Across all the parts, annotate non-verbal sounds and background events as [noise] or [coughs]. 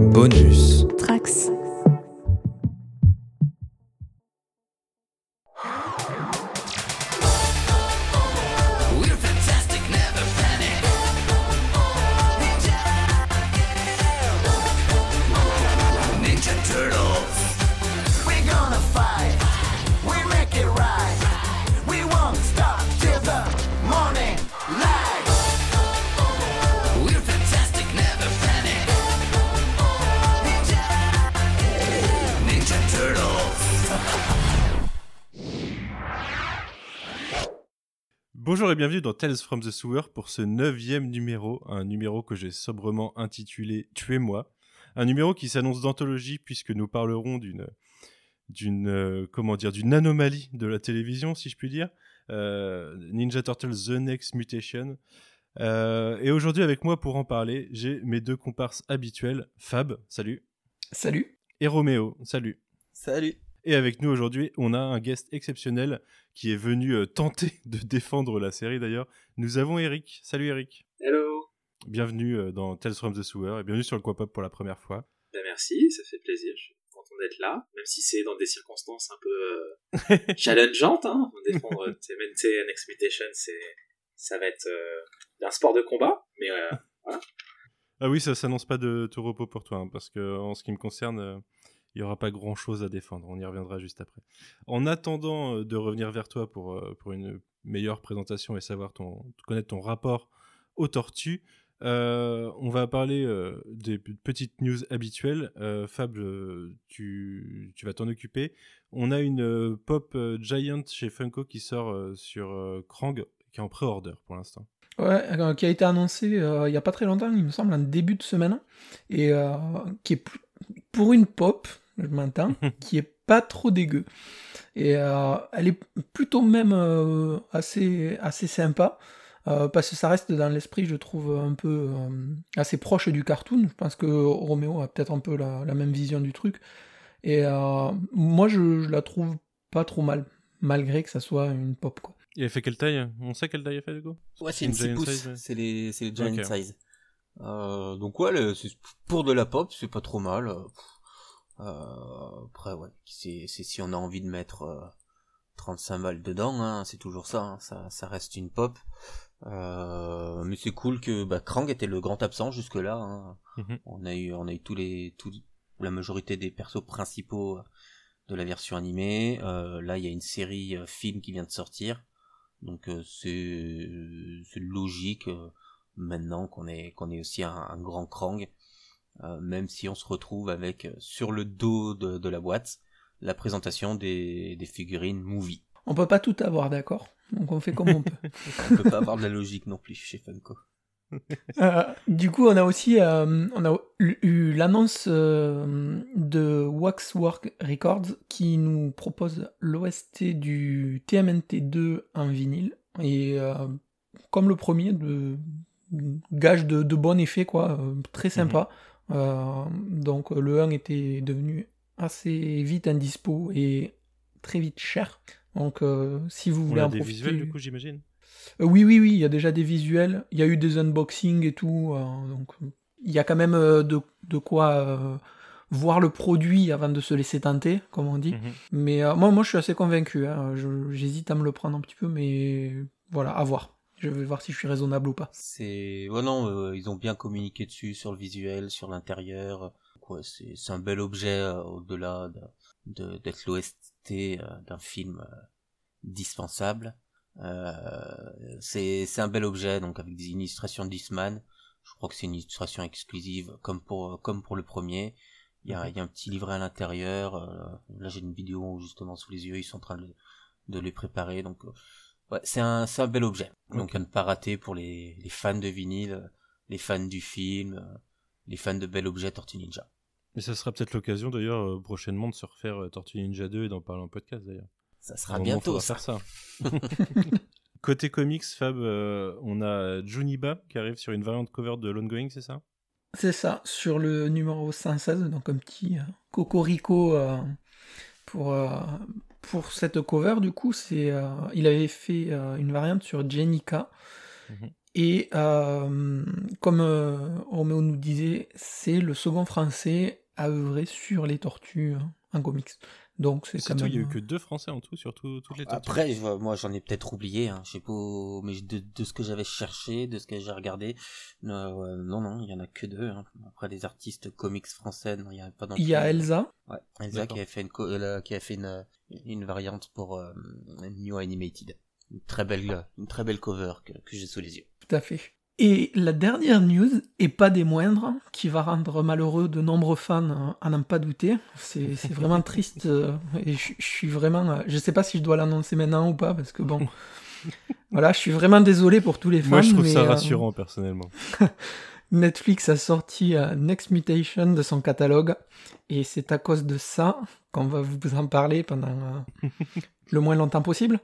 Bonus. Tales from the Sewer pour ce neuvième numéro, un numéro que j'ai sobrement intitulé Tuez-moi, un numéro qui s'annonce d'anthologie puisque nous parlerons d'une d'une euh, comment dire d'une anomalie de la télévision si je puis dire, euh, Ninja Turtles The Next Mutation. Euh, et aujourd'hui avec moi pour en parler, j'ai mes deux comparses habituels, Fab, salut. Salut. Et Roméo, salut. Salut. Et avec nous aujourd'hui, on a un guest exceptionnel qui est venu euh, tenter de [laughs] défendre la série d'ailleurs. Nous avons Eric. Salut Eric. Hello. Bienvenue euh, dans Tales from the Sewer et bienvenue sur le Quapop pour la première fois. Ben merci, ça fait plaisir. Je suis content d'être là, même si c'est dans des circonstances un peu euh, [laughs] challengeantes. Hein. Défendre TMNT and c'est ça va être euh, un sport de combat, mais euh, voilà. Ah oui, ça s'annonce pas de tout repos pour toi, hein, parce que en ce qui me concerne, euh, il n'y aura pas grand chose à défendre. On y reviendra juste après. En attendant euh, de revenir vers toi pour, euh, pour une meilleure présentation et savoir ton, connaître ton rapport aux tortues, euh, on va parler des petites news habituelles. Fab, tu, tu vas t'en occuper. On a une pop giant chez Funko qui sort sur Krang, qui est en pré-order pour l'instant. Ouais, qui a été annoncé il y a pas très longtemps, il me semble, en début de semaine, et qui est pour une pop, je m'entends, [laughs] qui est pas trop dégueu. Et euh, elle est plutôt même euh, assez, assez sympa, euh, parce que ça reste dans l'esprit, je trouve, un peu euh, assez proche du cartoon. Je pense que Roméo a peut-être un peu la, la même vision du truc. Et euh, moi, je, je la trouve pas trop mal, malgré que ça soit une pop, quoi. Et elle fait quelle taille? On sait quelle taille elle fait, du coup? Ouais, c'est une une 6 giant pouces. ouais. C'est les, les giant size. Euh, donc ouais, le- c'est- pour de la pop, c'est pas trop mal. Euh, après, ouais, c'est, si on a envie de mettre euh, 35 balles dedans, hein, c'est toujours ça, hein, ça, ça reste une pop. Euh, mais c'est cool que bah, Krang était le grand absent jusque-là. hein. Mhm. On a eu, on a eu tous les, tous, la majorité des persos principaux euh, de la version animée. Euh, là, il y a une série film qui vient de sortir, donc euh, c'est, logique maintenant qu'on est, qu'on est aussi un, un grand Krang. Euh, même si on se retrouve avec euh, sur le dos de, de la boîte la présentation des, des figurines movie. On peut pas tout avoir, d'accord? Donc on fait comme on peut. [laughs] On peut pas avoir de la logique non plus chez Funko. Euh, du coup, on a aussi euh, on a eu l'annonce euh, de Waxwork Records qui nous propose l'OST du TMNT 2 en vinyle. Et comme le premier, de gage de, de bon effet, quoi, euh, très sympa. Euh, donc le 1 était devenu assez vite indispo et très vite cher. Donc euh, si vous On voulez a en des profiter... visuels, du coup, j'imagine? Euh, oui, oui, oui, il y a déjà des visuels, il y a eu des unboxings et tout, donc il y a quand même de, de quoi voir le produit avant de se laisser tenter, comme on dit. Mhm. Mais euh, moi, moi, je suis assez convaincu, hein, j'hésite à me le prendre un petit peu, mais voilà, à voir. Je vais voir si je suis raisonnable ou pas. C'est, ouais non, euh, ils ont bien communiqué dessus sur le visuel, sur l'intérieur. Ouais, c'est, c'est un bel objet euh, au-delà de, de- d'être l'OST euh, d'un film euh, dispensable. Euh, c'est, c'est un bel objet donc avec des illustrations d'Eastman. Je crois que c'est une illustration exclusive comme pour comme pour le premier. Il y a, il y a un petit livret à l'intérieur. euh, là j'ai une vidéo justement sous les yeux, ils sont en train de, de les préparer donc. euh, Ouais, c'est un, c'est un bel objet. Donc Ok. à ne pas rater pour les, les fans de vinyle, les fans du film, les fans de bel objet Tortue Ninja. Et ça sera peut-être l'occasion d'ailleurs euh, prochainement de se refaire euh, Tortue Ninja 2 et d'en parler en podcast d'ailleurs. Ça sera bientôt faudra ça. faire ça. [laughs] [laughs] Côté comics, Fab, euh, on a Juniba qui arrive sur une variante cover de l'ongoing, c'est ça? C'est ça, sur le numéro 116, donc un petit euh, cocorico euh, pour, euh, pour cette cover, du coup, c'est euh, il avait fait euh, une variante sur Jenica. Mhm. Et comme Roméo nous disait, c'est le second français à œuvrer sur les tortues hein, en comics. Donc c'est quand tout, même. il y a eu que deux français en tout sur tout- toutes les tortues. Après, je moi j'en ai peut-être oublié, hein, je sais pas, mais de, de ce que j'avais cherché, de ce que j'ai regardé, euh, non, non, il y en a que deux. Hein. Après, des artistes comics français, il y en a pas non Il y a plus. Elsa. Ouais, Elsa qui avait fait une, euh, qui a fait une, une variante pour euh, New Animated. Une très belle, une très belle cover que, que j'ai sous les yeux. Tout à fait. Et la dernière news, et pas des moindres, qui va rendre malheureux de nombreux fans euh, à n'en pas douter. C'est vraiment triste. euh, et je je suis vraiment. euh, Je sais pas si je dois l'annoncer maintenant ou pas, parce que bon. [laughs] Voilà, je suis vraiment désolé pour tous les fans. Moi, je trouve mais, ça euh, rassurant, personnellement. [laughs] Netflix a sorti Next Mutation de son catalogue. Et c'est à cause de ça qu'on va vous en parler pendant [laughs] le moins longtemps possible.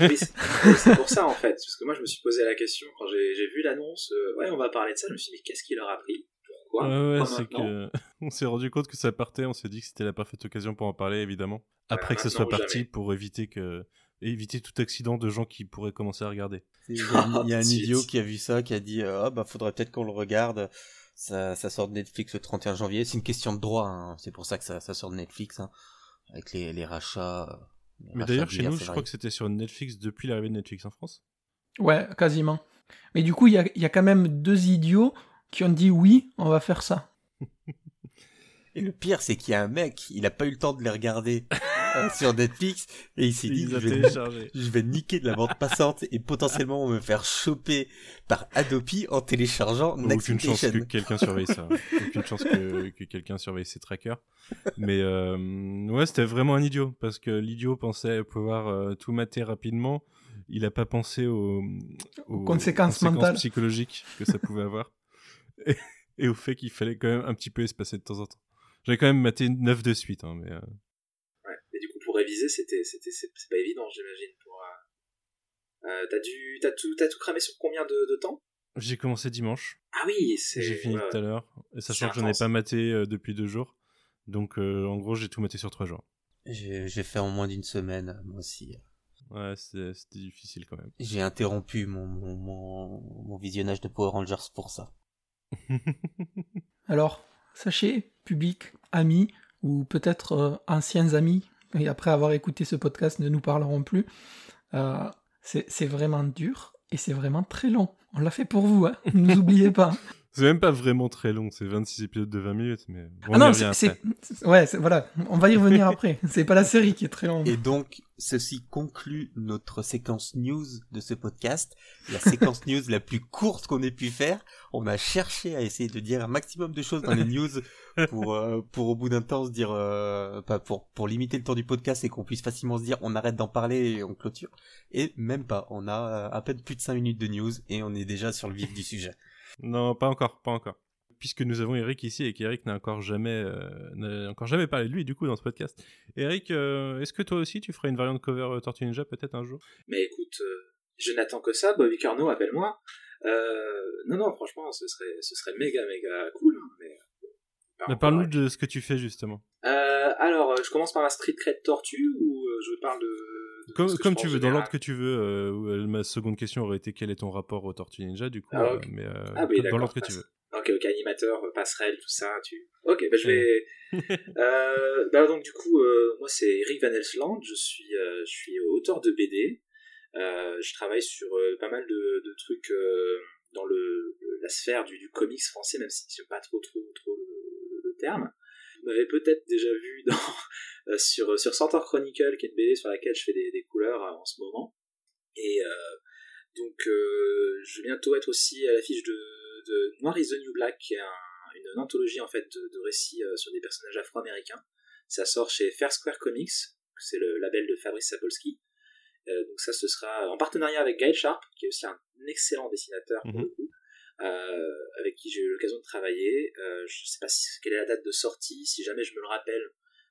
Oui, c'est pour ça en [laughs] fait, parce que moi je me suis posé la question quand j'ai vu l'annonce, euh, ouais on va parler de ça, je me suis dit mais qu'est-ce qui leur a pris? Pourquoi? Ouais, ouais, Pourquoi c'est maintenant? que [laughs] on s'est rendu compte que ça partait, on s'est dit que c'était la parfaite occasion pour en parler, évidemment. Après que ce soit parti, jamais. pour éviter que éviter tout accident de gens qui pourraient commencer à regarder. Il y a, un- il y a [laughs] un Tout de idiot qui a vu ça, qui a dit euh, ah bah faudrait peut-être qu'on le regarde. Ça, ça sort de Netflix le 31 janvier. C'est une question de droit. hein. C'est pour ça que ça, ça sort de Netflix, hein. avec les, les rachats. Mais d'ailleurs, chez nous, je crois que c'était sur Netflix depuis l'arrivée de Netflix en France. Ouais, quasiment. Mais du coup, il y a, il y a quand même deux idiots qui ont dit oui, on va faire ça. Et le pire, c'est qu'il y a un mec, il a pas eu le temps de les regarder [laughs] [laughs] sur Netflix et il s'est dit je vais, [laughs] je vais niquer de la bande passante et potentiellement me faire choper par Adobe en téléchargeant Next Aucune chance que quelqu'un surveille ça. [laughs] Aucune chance que, que quelqu'un surveille ses trackers. Mais euh, ouais, c'était vraiment un idiot parce que l'idiot pensait pouvoir euh, tout mater rapidement. Il a pas pensé aux, aux conséquences mentales. psychologiques que ça pouvait avoir et, et au fait qu'il fallait quand même un petit peu espacer de temps en temps. J'avais quand même maté 9 de suite, hein, mais euh, Ouais. Et du coup pour réviser c'était c'était c'est pas évident j'imagine pour. Euh... euh, t'as dû t'as tout t'as tout cramé sur combien de, de temps? J'ai commencé dimanche. Ah oui c'est. J'ai fini tout à l'heure, et sachant que j'en ai intense. pas maté euh, depuis deux jours. Donc euh, en gros, j'ai tout maté sur trois jours. J'ai fait en moins d'une semaine, moi aussi. Ouais, c'était c'était difficile quand même. J'ai interrompu mon, mon, mon, mon visionnage de Power Rangers pour ça. [laughs] Alors, sachez, public, amis, ou peut-être euh, anciens amis, et après avoir écouté ce podcast, ne nous parleront plus, euh, c'est vraiment dur et c'est vraiment très long. On l'a fait pour vous, hein. ne nous oubliez pas. [laughs] C'est même pas vraiment très long, c'est 26 épisodes de 20 minutes, mais on ah non, c'est. après. c'est- c'est- Ouais, c'est- voilà, on va y revenir [laughs] après. C'est pas la série qui est très longue. Et donc, ceci conclut notre séquence news de ce podcast. La séquence [laughs] news la plus courte qu'on ait pu faire. On a cherché à essayer de dire un maximum de choses dans les news pour, euh, pour au bout d'un temps se dire, euh, pas pour, pour limiter le temps du podcast et qu'on puisse facilement se dire on arrête d'en parler et on clôture. Et même pas. On a euh, à peine plus de 5 minutes de news et on est déjà sur le vif du sujet. Non, pas encore, pas encore. Puisque nous avons Eric ici et qu'Eric n'a encore jamais, euh, n'a encore jamais parlé de lui du coup dans ce podcast. Eric, euh, est-ce que toi aussi tu ferais une variante cover euh, Tortue Ninja peut-être un jour? Mais écoute, je n'attends que ça, Bobby Carno, appelle-moi. Non, non, franchement, ce serait, ce serait méga, méga cool. hein, mais, Bah, Parle-nous de ce que tu fais justement. Euh, alors, je commence par la Street Cred Tortue ou je parle de. Comme, je tu veux, dans l'ordre que tu veux. euh, ma seconde question aurait été quel est ton rapport aux Tortues Ninja du coup. Ah, euh, mais euh, Ah, oui, dans l'ordre que tu veux. Ok, ok, animateur, passerelle, tout ça, tu... Ok, bah je vais... [laughs] euh, bah donc du coup, moi c'est Eric Van Elsland, je suis, je suis auteur de BD, je travaille sur pas mal de, de trucs dans le, la sphère du, du comics français, même si j'aime pas trop trop trop le, le terme. Vous m'avez peut-être déjà vu dans, [laughs] euh, sur, sur Centaur Chronicle, qui est une BD sur laquelle je fais des, des couleurs euh, en ce moment. Et euh, donc euh, je vais bientôt être aussi à l'affiche de, de Noir is the New Black, qui est un- une anthologie en fait de, de récits euh, sur des personnages afro-américains. Ça sort chez Fair Square Comics, c'est le label de Fabrice Sapolsky. Euh, donc ça, ce sera en partenariat avec Gaël Sharp, qui est aussi un excellent dessinateur pour Mhm. le coup, euh, avec qui j'ai eu l'occasion de travailler. Euh, je sais pas si, quelle est la date de sortie, si jamais je me le rappelle,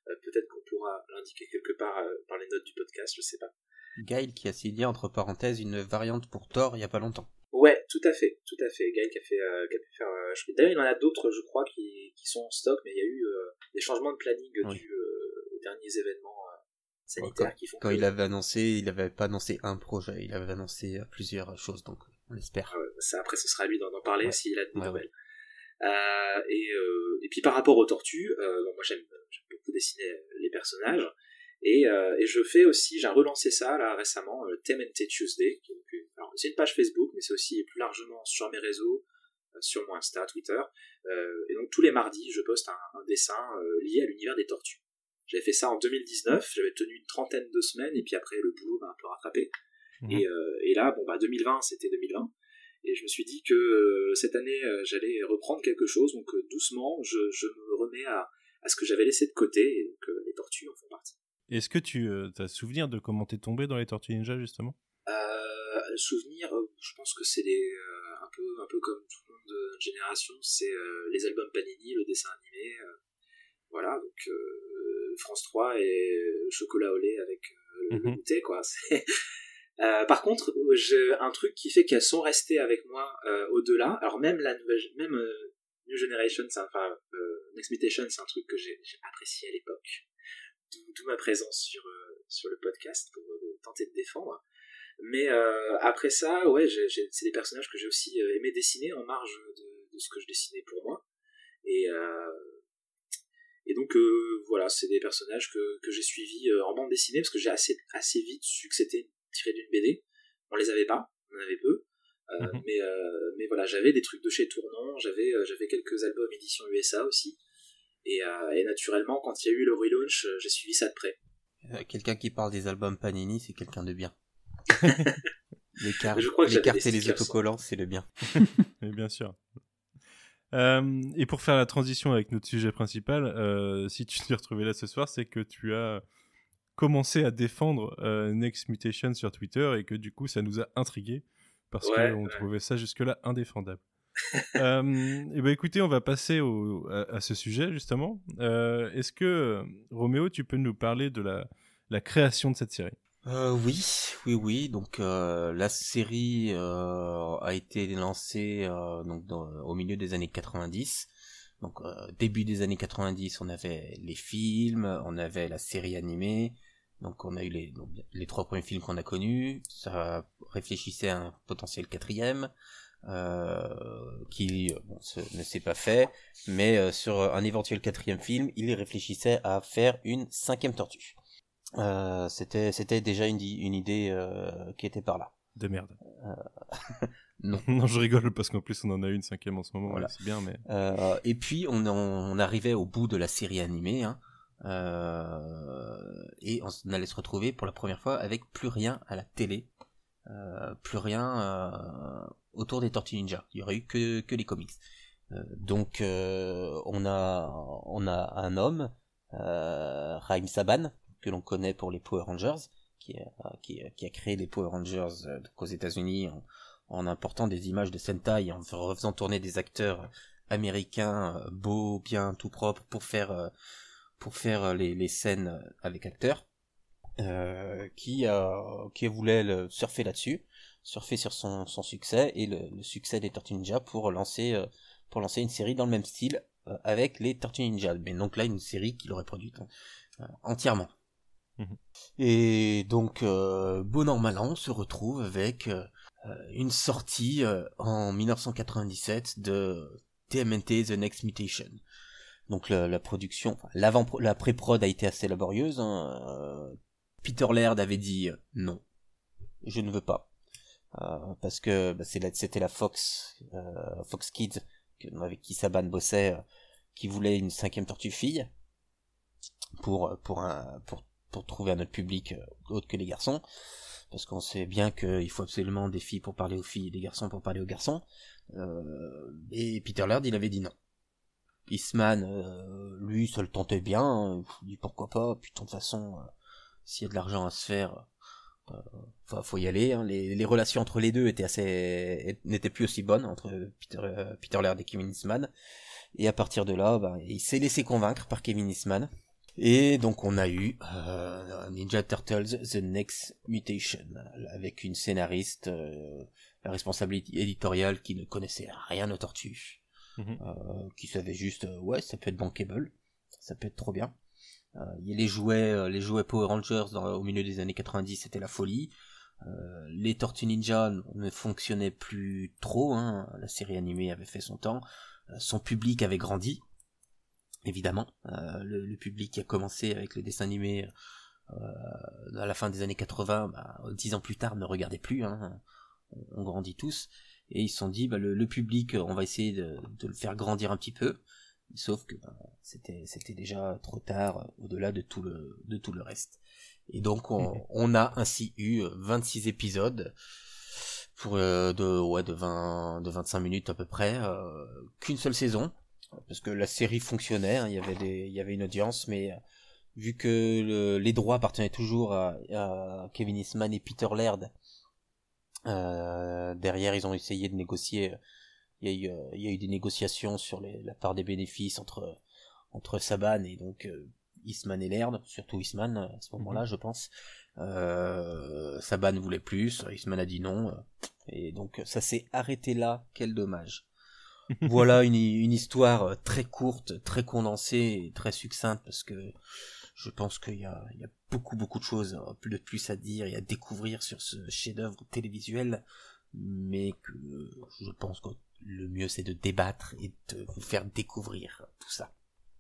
euh, peut-être qu'on pourra l'indiquer quelque part euh, par les notes du podcast, je sais pas. Gail qui a signé entre parenthèses une variante pour Thor il y a pas longtemps. Ouais, tout à fait, tout à fait. Gaël qui a fait, euh, qui a pu faire. euh, je- D'ailleurs, il en a d'autres, je crois, qui, qui sont en stock, mais il y a eu euh, des changements de planning Oui. euh, aux derniers événements euh, sanitaires qui font Quand que- il avait annoncé, il avait pas annoncé un projet, il avait annoncé euh, plusieurs choses, donc on espère. Ouais, ça après ce sera à lui d'en parler Ouais. s'il a des Ouais, nouvelles. Euh, et, euh, et puis par rapport aux tortues, euh, bon, moi j'aime beaucoup dessiner les personnages. Et, et je fais aussi, j'ai relancé ça là récemment, TMNT Tuesday. qui est donc une- alors, c'est une page Facebook, mais c'est aussi plus largement sur mes réseaux, sur mon Insta, Twitter. Et donc tous les mardis, je poste un, un dessin lié à l'univers des tortues. J'avais fait ça en 2019, j'avais tenu une trentaine de semaines, et puis après le boulot m'a un peu rattrapé. Mhm. Et, euh, et là, bon bah 2020, c'était 2020. Et je me suis dit que euh, cette année, euh, j'allais reprendre quelque chose. Donc doucement, je, je me remets à, à ce que j'avais laissé de côté. Et donc les tortues en font partie. Est-ce que tu as souvenir de comment t'es tombé dans les Tortues Ninja justement? Souvenir, je pense que c'est euh, un, peu, un peu comme tout le monde de notre génération, c'est euh, les albums Panini, le dessin animé. euh, voilà, donc France 3 et chocolat au lait avec le Mhm. goûter, quoi. [laughs] Euh, par contre, j'ai un truc qui fait qu'elles sont restées avec moi euh, au-delà. Alors même la nouvelle, même euh, New Generation, enfin euh, Next Mutation, c'est un truc que j'ai apprécié à l'époque. D'où ma présence sur euh, sur le podcast pour tenter de défendre. Mais après ça, ouais, c'est des personnages que j'ai aussi aimé dessiner en marge de, de ce que je dessinais pour moi. Et et donc euh, voilà, c'est des personnages que, que j'ai suivis euh, en bande dessinée parce que j'ai assez assez vite su que c'était tiré d'une BD. On les avait pas, on en avait peu. Euh, Mhm. mais euh, mais voilà, j'avais des trucs de chez Tournant, j'avais euh, j'avais quelques albums édition USA aussi. Et, euh, et naturellement, quand il y a eu le relaunch, j'ai suivi ça de près. Quelqu'un qui parle des albums Panini, c'est quelqu'un de bien. [laughs] les cartes, Je crois que les, j'avais cartes des et les autocollants, c'est le bien. [laughs] [laughs] Oui, bien sûr. Euh, et pour faire la transition avec notre sujet principal, euh, si tu t'es retrouvé là ce soir, c'est que tu as commencé à défendre euh, Next Mutation sur Twitter et que du coup ça nous a intrigués parce Ouais, qu'on ouais. trouvait ça jusque-là indéfendable. [laughs] euh, et ben écoutez, on va passer au, à, à ce sujet justement. Euh, Est-ce que Roméo, tu peux nous parler de la, la création de cette série? Euh, oui, oui, oui. Donc euh, la série euh, a été lancée euh, donc dans- au milieu des années 90. Donc euh, début des années 90, on avait les films, on avait la série animée. Donc on a eu les, donc, les trois premiers films qu'on a connus. Ça réfléchissait à un potentiel quatrième euh, qui bon, ce- ne s'est pas fait. Mais euh, sur un éventuel quatrième film, il réfléchissait à faire une cinquième tortue. Euh, c'était c'était déjà une, idée qui était par là. De merde. [laughs] Non. [laughs] non, je rigole parce qu'en plus on en a une cinquième en ce moment, Voilà. c'est bien, mais et puis on, arrivait au bout de la série animée, hein, et on allait se retrouver pour la première fois avec plus rien à la télé, euh, plus rien euh, autour des Tortues Ninja. Il y aurait eu que, que les comics. Euh, donc euh, on a on a un homme, euh, Raim Saban, que l'on connaît pour les Power Rangers, qui a, qui, qui a créé les Power Rangers euh, aux États-Unis en, en important des images de Sentai, en refaisant tourner des acteurs américains euh, beaux, bien tout propres pour faire euh, pour faire euh, les, les scènes avec acteurs, euh, qui euh, qui voulait le surfer là-dessus, surfer sur son, son succès et le, le succès des Tortues Ninja pour lancer euh, pour lancer une série dans le même style euh, avec les Tortues Ninja. Mais donc là une série qu'il aurait produite euh, entièrement. Mhm. Et donc euh, bon an mal an, on se retrouve avec euh, euh, une sortie euh, en 1997 de TMNT The Next Mutation. Donc la, la production, l'avant, la pré-prod a été assez laborieuse. hein. Euh, Peter Laird avait dit euh, non, je ne veux pas, Euh, parce que bah, c'était la Fox, euh, Fox Kids avec qui Saban bossait, qui voulait une cinquième tortue fille pour pour pour trouver un autre public autre que les garçons parce qu'on sait bien qu'il faut absolument des filles pour parler aux filles et des garçons pour parler aux garçons. Euh, et Peter Laird, il avait dit non. Eastman, euh, lui, ça le tentait bien. hein. Il dit pourquoi pas. Puis de toute façon, euh, s'il y a de l'argent à se faire, euh, faut, y aller. hein. Les, relations entre les deux étaient assez, n'étaient plus aussi bonnes entre Peter, Peter Laird et Kevin Eastman. Et à partir de là, bah, il s'est laissé convaincre par Kevin Eastman. Et donc on a eu Ninja Turtles The Next Mutation avec une scénariste la responsabilité éditoriale qui ne connaissait rien aux tortues, Mhm. euh, qui savait juste euh, ouais ça peut être bankable, ça peut être trop bien. Euh, il y a les jouets, les jouets Power Rangers au milieu des années 90 c'était la folie. les Tortues Ninja ne fonctionnaient plus trop, hein. la série animée avait fait son temps, son public avait grandi, évidemment, le, public qui a commencé avec le dessin animé à la fin des années 80, bah, dix ans plus tard, ne regardait plus, hein. on, grandit tous, et ils se sont dit, bah, le, public, on va essayer de, le faire grandir un petit peu, sauf que bah, c'était c'était déjà trop tard, au-delà de tout le de tout le reste. Et donc on, on a ainsi eu 26 épisodes pour euh, de ouais de 20 de 25 minutes à peu près euh, qu'une seule saison. Parce que la série fonctionnait, hein, il y avait des il y avait une audience mais vu que les droits appartenaient toujours à, Kevin Eastman et Peter Laird, euh, derrière ils ont essayé de négocier. Il y a eu, euh, il y a eu des négociations sur les, la part des bénéfices entre entre Saban et donc euh, Eastman et Laird, surtout Eastman à ce moment-là, mhm. je pense. Euh, Saban voulait plus, Eastman a dit non, et donc ça s'est arrêté là. Quel dommage. [laughs] voilà une, une histoire très courte, très condensée et très succincte parce que je pense qu'il y a, il y a beaucoup beaucoup de choses euh, de plus à dire et à découvrir sur ce chef-d'œuvre télévisuel, mais que je pense que le mieux c'est de débattre et de vous faire découvrir tout ça.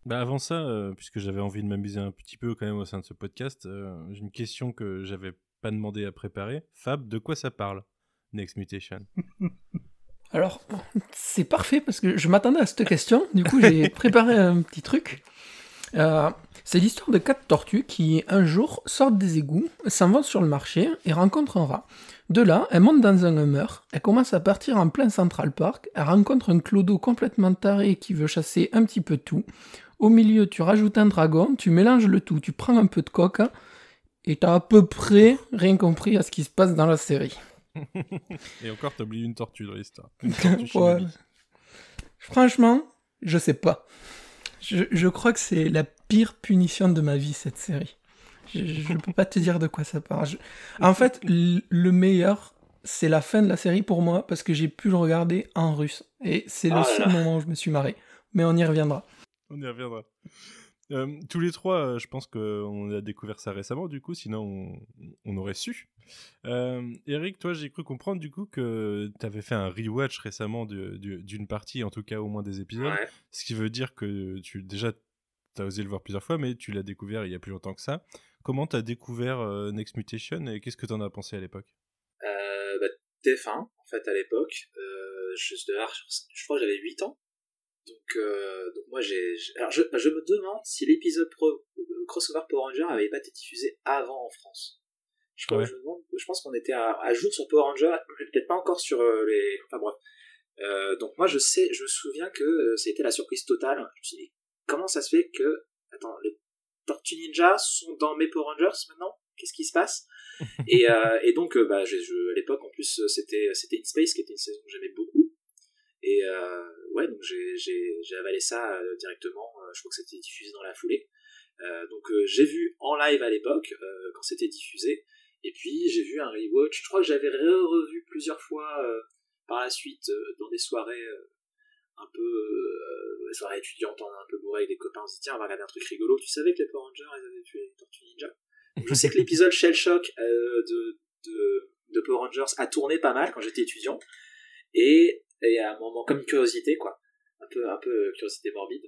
Bah avant ça, euh, puisque j'avais envie de m'amuser un petit peu quand même au sein de ce podcast, euh, j'ai une question que j'avais pas demandé à préparer. Fab, de quoi ça parle Next Mutation? [laughs] Alors, c'est parfait parce que je m'attendais à cette question. Du coup, j'ai préparé un petit truc. Euh, c'est l'histoire de quatre tortues qui, un jour, sortent des égouts, s'en vont sur le marché et rencontrent un rat. De là, elles montent dans un hummer, elles commencent à partir en plein Central Park, elles rencontrent un clodo complètement taré qui veut chasser un petit peu tout. Au milieu, tu rajoutes un dragon, tu mélanges le tout, tu prends un peu de coca, hein, et t'as à peu près rien compris à ce qui se passe dans la série. [laughs] et encore, t'as oublié une tortue dans l'histoire. [laughs] Franchement, je sais pas. Je, crois que c'est la pire punition de ma vie, cette série. Je ne peux pas te dire de quoi ça parle. En fait, le meilleur, c'est la fin de la série pour moi, parce que j'ai pu le regarder en russe. Et c'est le ah seul moment où je me suis marré. Mais on y reviendra. On y reviendra. Euh, tous les trois, euh, je pense qu'on a découvert ça récemment, du coup, sinon on, aurait su. Euh, Eric, toi, j'ai cru comprendre du coup que tu avais fait un rewatch récemment d'une partie, en tout cas au moins des épisodes, ce qui veut dire que tu déjà tu as osé le voir plusieurs fois, mais tu l'as découvert il y a plus longtemps que ça. Comment tu as découvert Next Mutation et qu'est-ce que tu en as pensé à l'époque? Bah, TF1, en fait, à l'époque. je, je crois que j'avais 8 ans. Donc, euh, donc moi j'ai, alors je, je, me demande si l'épisode pro, euh, crossover Power Ranger avait pas été diffusé avant en France. Je, me demande, je pense qu'on était à, à, jour sur Power Ranger, peut-être pas encore sur euh, les, enfin bref. Euh, donc moi je sais, je me souviens que euh, ça a été la surprise totale. Je me suis dit comment ça se fait que, attends, les Tortues Ninja sont dans mes Power Rangers maintenant? Qu'est-ce qui se passe? [laughs] Et, euh, et donc bah, je, à l'époque en plus c'était c'était In Space qui était une saison que j'aimais beaucoup. Et euh, ouais, donc j'ai avalé ça euh, directement. Euh, je crois que c'était diffusé dans la foulée. donc j'ai vu en live à l'époque quand c'était diffusé. Et puis j'ai vu un rewatch. Je crois que j'avais revu plusieurs fois par la suite dans des soirées un peu euh, soirées étudiantes un peu bourrées avec des copains on se dit tiens on va regarder un truc rigolo tu savais que les Power Rangers ils avaient tué les Tortues Ninja je sais que l'épisode Shell Shock de, de, Power Rangers a tourné pas mal quand j'étais étudiant et et à un moment comme curiosité quoi. Un peu peu curiosité morbide.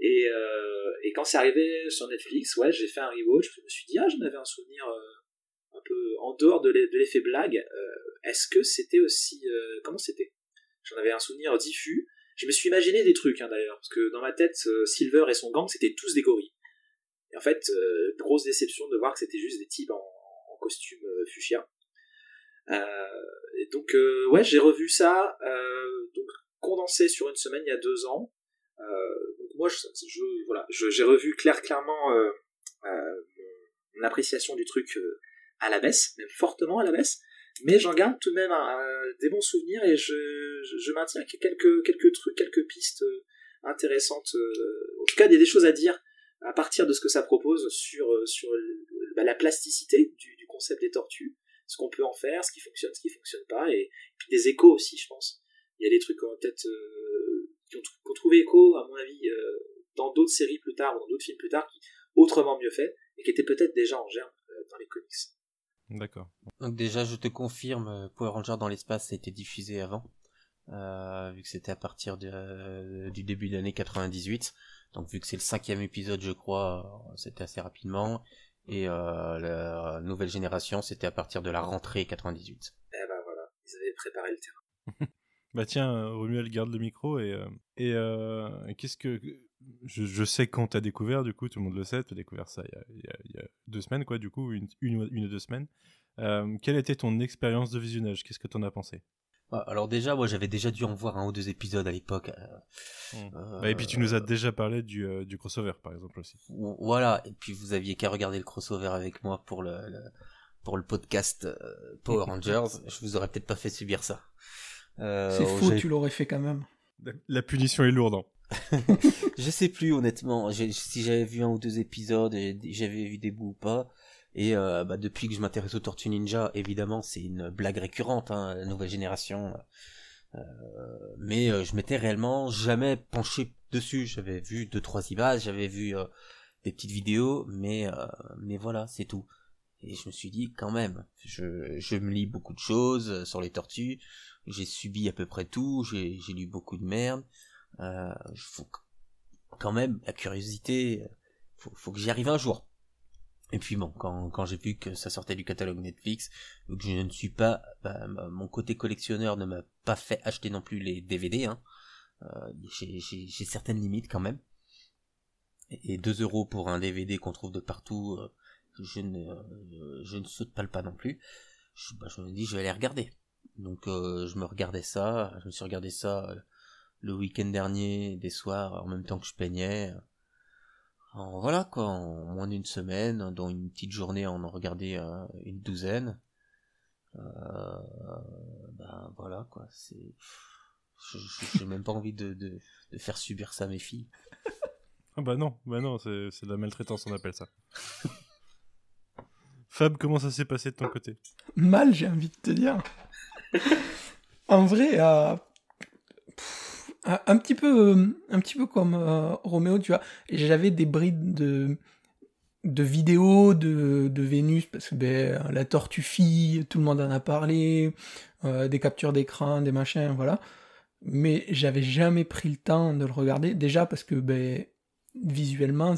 Et, euh, et quand c'est arrivé sur Netflix ouais j'ai fait un rewatch. Je me suis dit ah j'en avais un souvenir euh, un peu en dehors de l'effet blague. Euh, est-ce que c'était aussi euh, comment c'était? J'en avais un souvenir diffus. Je me suis imaginé des trucs hein, d'ailleurs parce que dans ma tête euh, Silver et son gang c'était tous des gorilles. Et en fait grosse déception de voir que c'était juste des types en, en costume fuchsia. euh, et donc euh, ouais, j'ai revu ça, euh, donc condensé sur une semaine il y a deux ans. donc moi, je, je voilà, j'ai revu clair, clairement mon, appréciation du truc à la baisse, même fortement à la baisse mais j'en garde tout de même des bons souvenirs et je, je, maintiens quelques, quelques trucs, quelques pistes intéressantes. en tout cas, a des choses à dire à partir de ce que ça propose sur, sur bah, la plasticité du, concept des tortues, ce qu'on peut en faire, ce qui fonctionne, ce qui fonctionne pas, et, puis des échos aussi, je pense. Il y a des trucs peut-être euh, qui, ont, trouvé écho, à mon avis, euh, dans d'autres séries plus tard, ou dans d'autres films plus tard, qui autrement mieux fait, et qui étaient peut-être déjà en germe euh, dans les comics. D'accord. Donc déjà, je te confirme, euh, Power Rangers dans l'espace a été diffusé avant, euh, vu que c'était à partir de, euh, du début de l'année 98. Donc vu que c'est le cinquième épisode, je crois, c'était assez rapidement. Et euh, la nouvelle génération, c'était à partir de la rentrée 98. Eh ben voilà, ils avaient préparé le terrain. [laughs] Bah tiens, euh, Romuald garde le micro et, euh, et euh, qu'est-ce que... Je, je sais quand t'as découvert, du coup, tout le monde le sait, t'as découvert ça il y, a, il, y a, il y a, deux semaines, quoi, du coup, une, une, ou- une ou deux semaines. Euh, quelle était ton expérience de visionnage? Qu'est-ce que t'en as pensé? Alors déjà, moi j'avais déjà dû en voir un ou deux épisodes à l'époque. euh, Mm. euh, bah, Et puis tu nous as déjà parlé du, euh, du crossover, par exemple, aussi. Voilà, et puis vous aviez qu'à regarder le crossover avec moi pour le, le- pour le podcast euh, Power [laughs] Rangers. Je vous aurais peut-être pas fait subir ça. Euh, C'est faux, tu l'aurais fait quand même. La, punition est lourde. hein. [laughs] Je sais plus honnêtement si j'avais vu un ou deux épisodes, j'avais vu des bouts ou pas. Et euh, bah, depuis que je m'intéresse aux Tortues Ninja, évidemment, c'est une blague récurrente, hein, la nouvelle génération. Euh, mais euh, je m'étais réellement jamais penché dessus. J'avais vu deux trois images, j'avais vu des petites vidéos, mais mais voilà, c'est tout. Et je me suis dit quand même, je, je me lis beaucoup de choses sur les tortues, j'ai subi à peu près tout, j'ai lu beaucoup de merde. Faut quand même la curiosité, faut, faut que j'y arrive un jour. Et puis bon, quand, quand j'ai vu que ça sortait du catalogue Netflix, que je ne suis pas, bah, mon côté collectionneur ne m'a pas fait acheter non plus les DVD, hein. Euh, j'ai- certaines limites quand même. Et, et 2 euros pour un DVD qu'on trouve de partout, euh, je ne, euh, je ne saute pas le pas non plus. Je, bah, je me dis, je vais aller regarder. Donc euh, je me regardais ça, je me suis regardé ça le week-end dernier, des soirs, en même temps que je peignais. En, voilà quoi, en moins d'une semaine, dont une petite journée on en regardait euh, une douzaine. Euh, ben voilà quoi, c'est... J'ai même pas envie de, de, de faire subir ça à mes filles. [laughs] Ah bah non, bah non, c'est c'est de la maltraitance, on appelle ça. [laughs] Fab, comment ça s'est passé de ton côté? Mal, j'ai envie de te dire. en vrai, euh, un, petit peu, euh, un petit peu comme euh, Roméo, tu vois. J'avais des brides de, de vidéos de, de Vénus parce que ben, la tortue fille, tout le monde en a parlé, euh, des captures d'écran, des machins, voilà. Mais j'avais jamais pris le temps de le regarder. Déjà parce que ben, visuellement,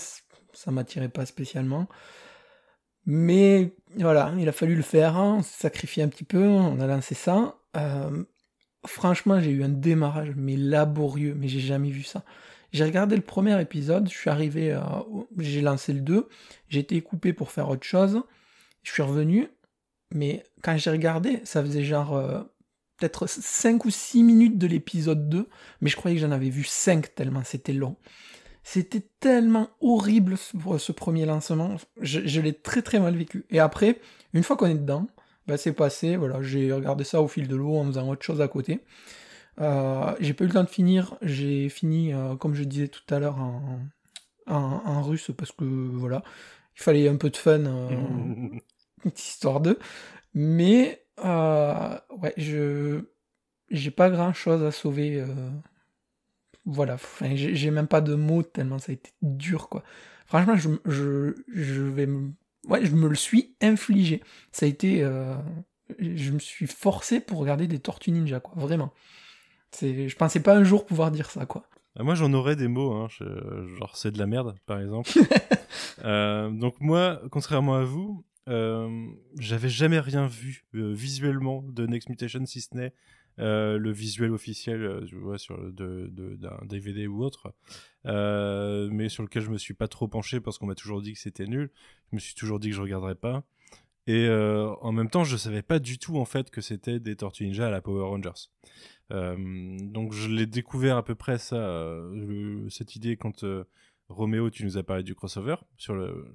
ça m'attirait pas spécialement. Mais voilà, il a fallu le faire, hein, on s'est sacrifié un petit peu, on a lancé ça. Euh, franchement, j'ai eu un démarrage, mais laborieux, mais j'ai jamais vu ça. J'ai regardé le premier épisode, je suis arrivé, au- j'ai lancé le 2, j'ai été coupé pour faire autre chose, je suis revenu, mais quand j'ai regardé, ça faisait genre euh, peut-être 5 ou 6 minutes de l'épisode 2, mais je croyais que j'en avais vu 5 tellement c'était long. C'était tellement horrible ce, premier lancement, je l'ai très très mal vécu. Et après, une fois qu'on est dedans, bah, c'est passé, voilà, j'ai regardé ça au fil de l'eau en faisant autre chose à côté. Euh, j'ai pas eu le temps de finir, j'ai fini, euh, comme je disais tout à l'heure, en, en, en russe parce que voilà, il fallait un peu de fun, euh, [laughs] histoire d'eux. Mais ouais, je j'ai pas grand chose à sauver. voilà, enfin, j'ai même pas de mots tellement ça a été dur quoi. Franchement, je, je, je vais me... Ouais, je me le suis infligé. Ça a été... euh, Je me suis forcé pour regarder des Tortues Ninja, quoi, vraiment. C'est... Je pensais pas un jour pouvoir dire ça, quoi. Ah, Moi, j'en aurais des mots, hein, je- genre c'est de la merde, par exemple. [laughs] Euh, donc moi, contrairement à vous, euh, j'avais jamais rien vu visuellement de Next Mutation, si ce n'est euh, le visuel officiel, euh, sur de, d'un DVD ou autre, euh, mais sur lequel je me suis pas trop penché parce qu'on m'a toujours dit que c'était nul. Je me suis toujours dit que je regarderais pas. Et en même temps, je savais pas du tout en fait que c'était des Tortues Ninja à la Power Rangers. Donc je l'ai découvert à peu près ça, cette idée quand Roméo, tu nous as parlé du crossover sur le,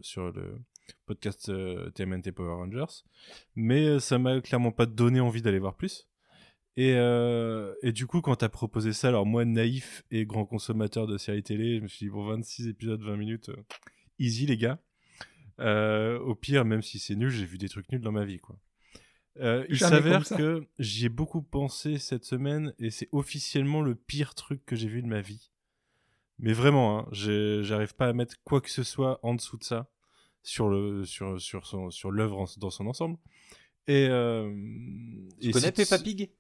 podcast TMNT Power Rangers, mais ça m'a clairement pas donné envie d'aller voir plus. Et, euh, et du coup, quand t'as proposé ça, alors moi, naïf et grand consommateur de séries télé, je me suis dit, bon, 26 épisodes, 20 minutes, euh, easy les gars. Euh, au pire, même si c'est nul, j'ai vu des trucs nuls dans ma vie, quoi. Euh, il s'avère que j'y ai beaucoup pensé cette semaine et c'est officiellement le pire truc que j'ai vu de ma vie. Mais vraiment, hein, j'arrive pas à mettre quoi que ce soit en dessous de ça. sur le sur sur son sur l'œuvre dans son ensemble. Et, euh, tu connais Peppa Pig?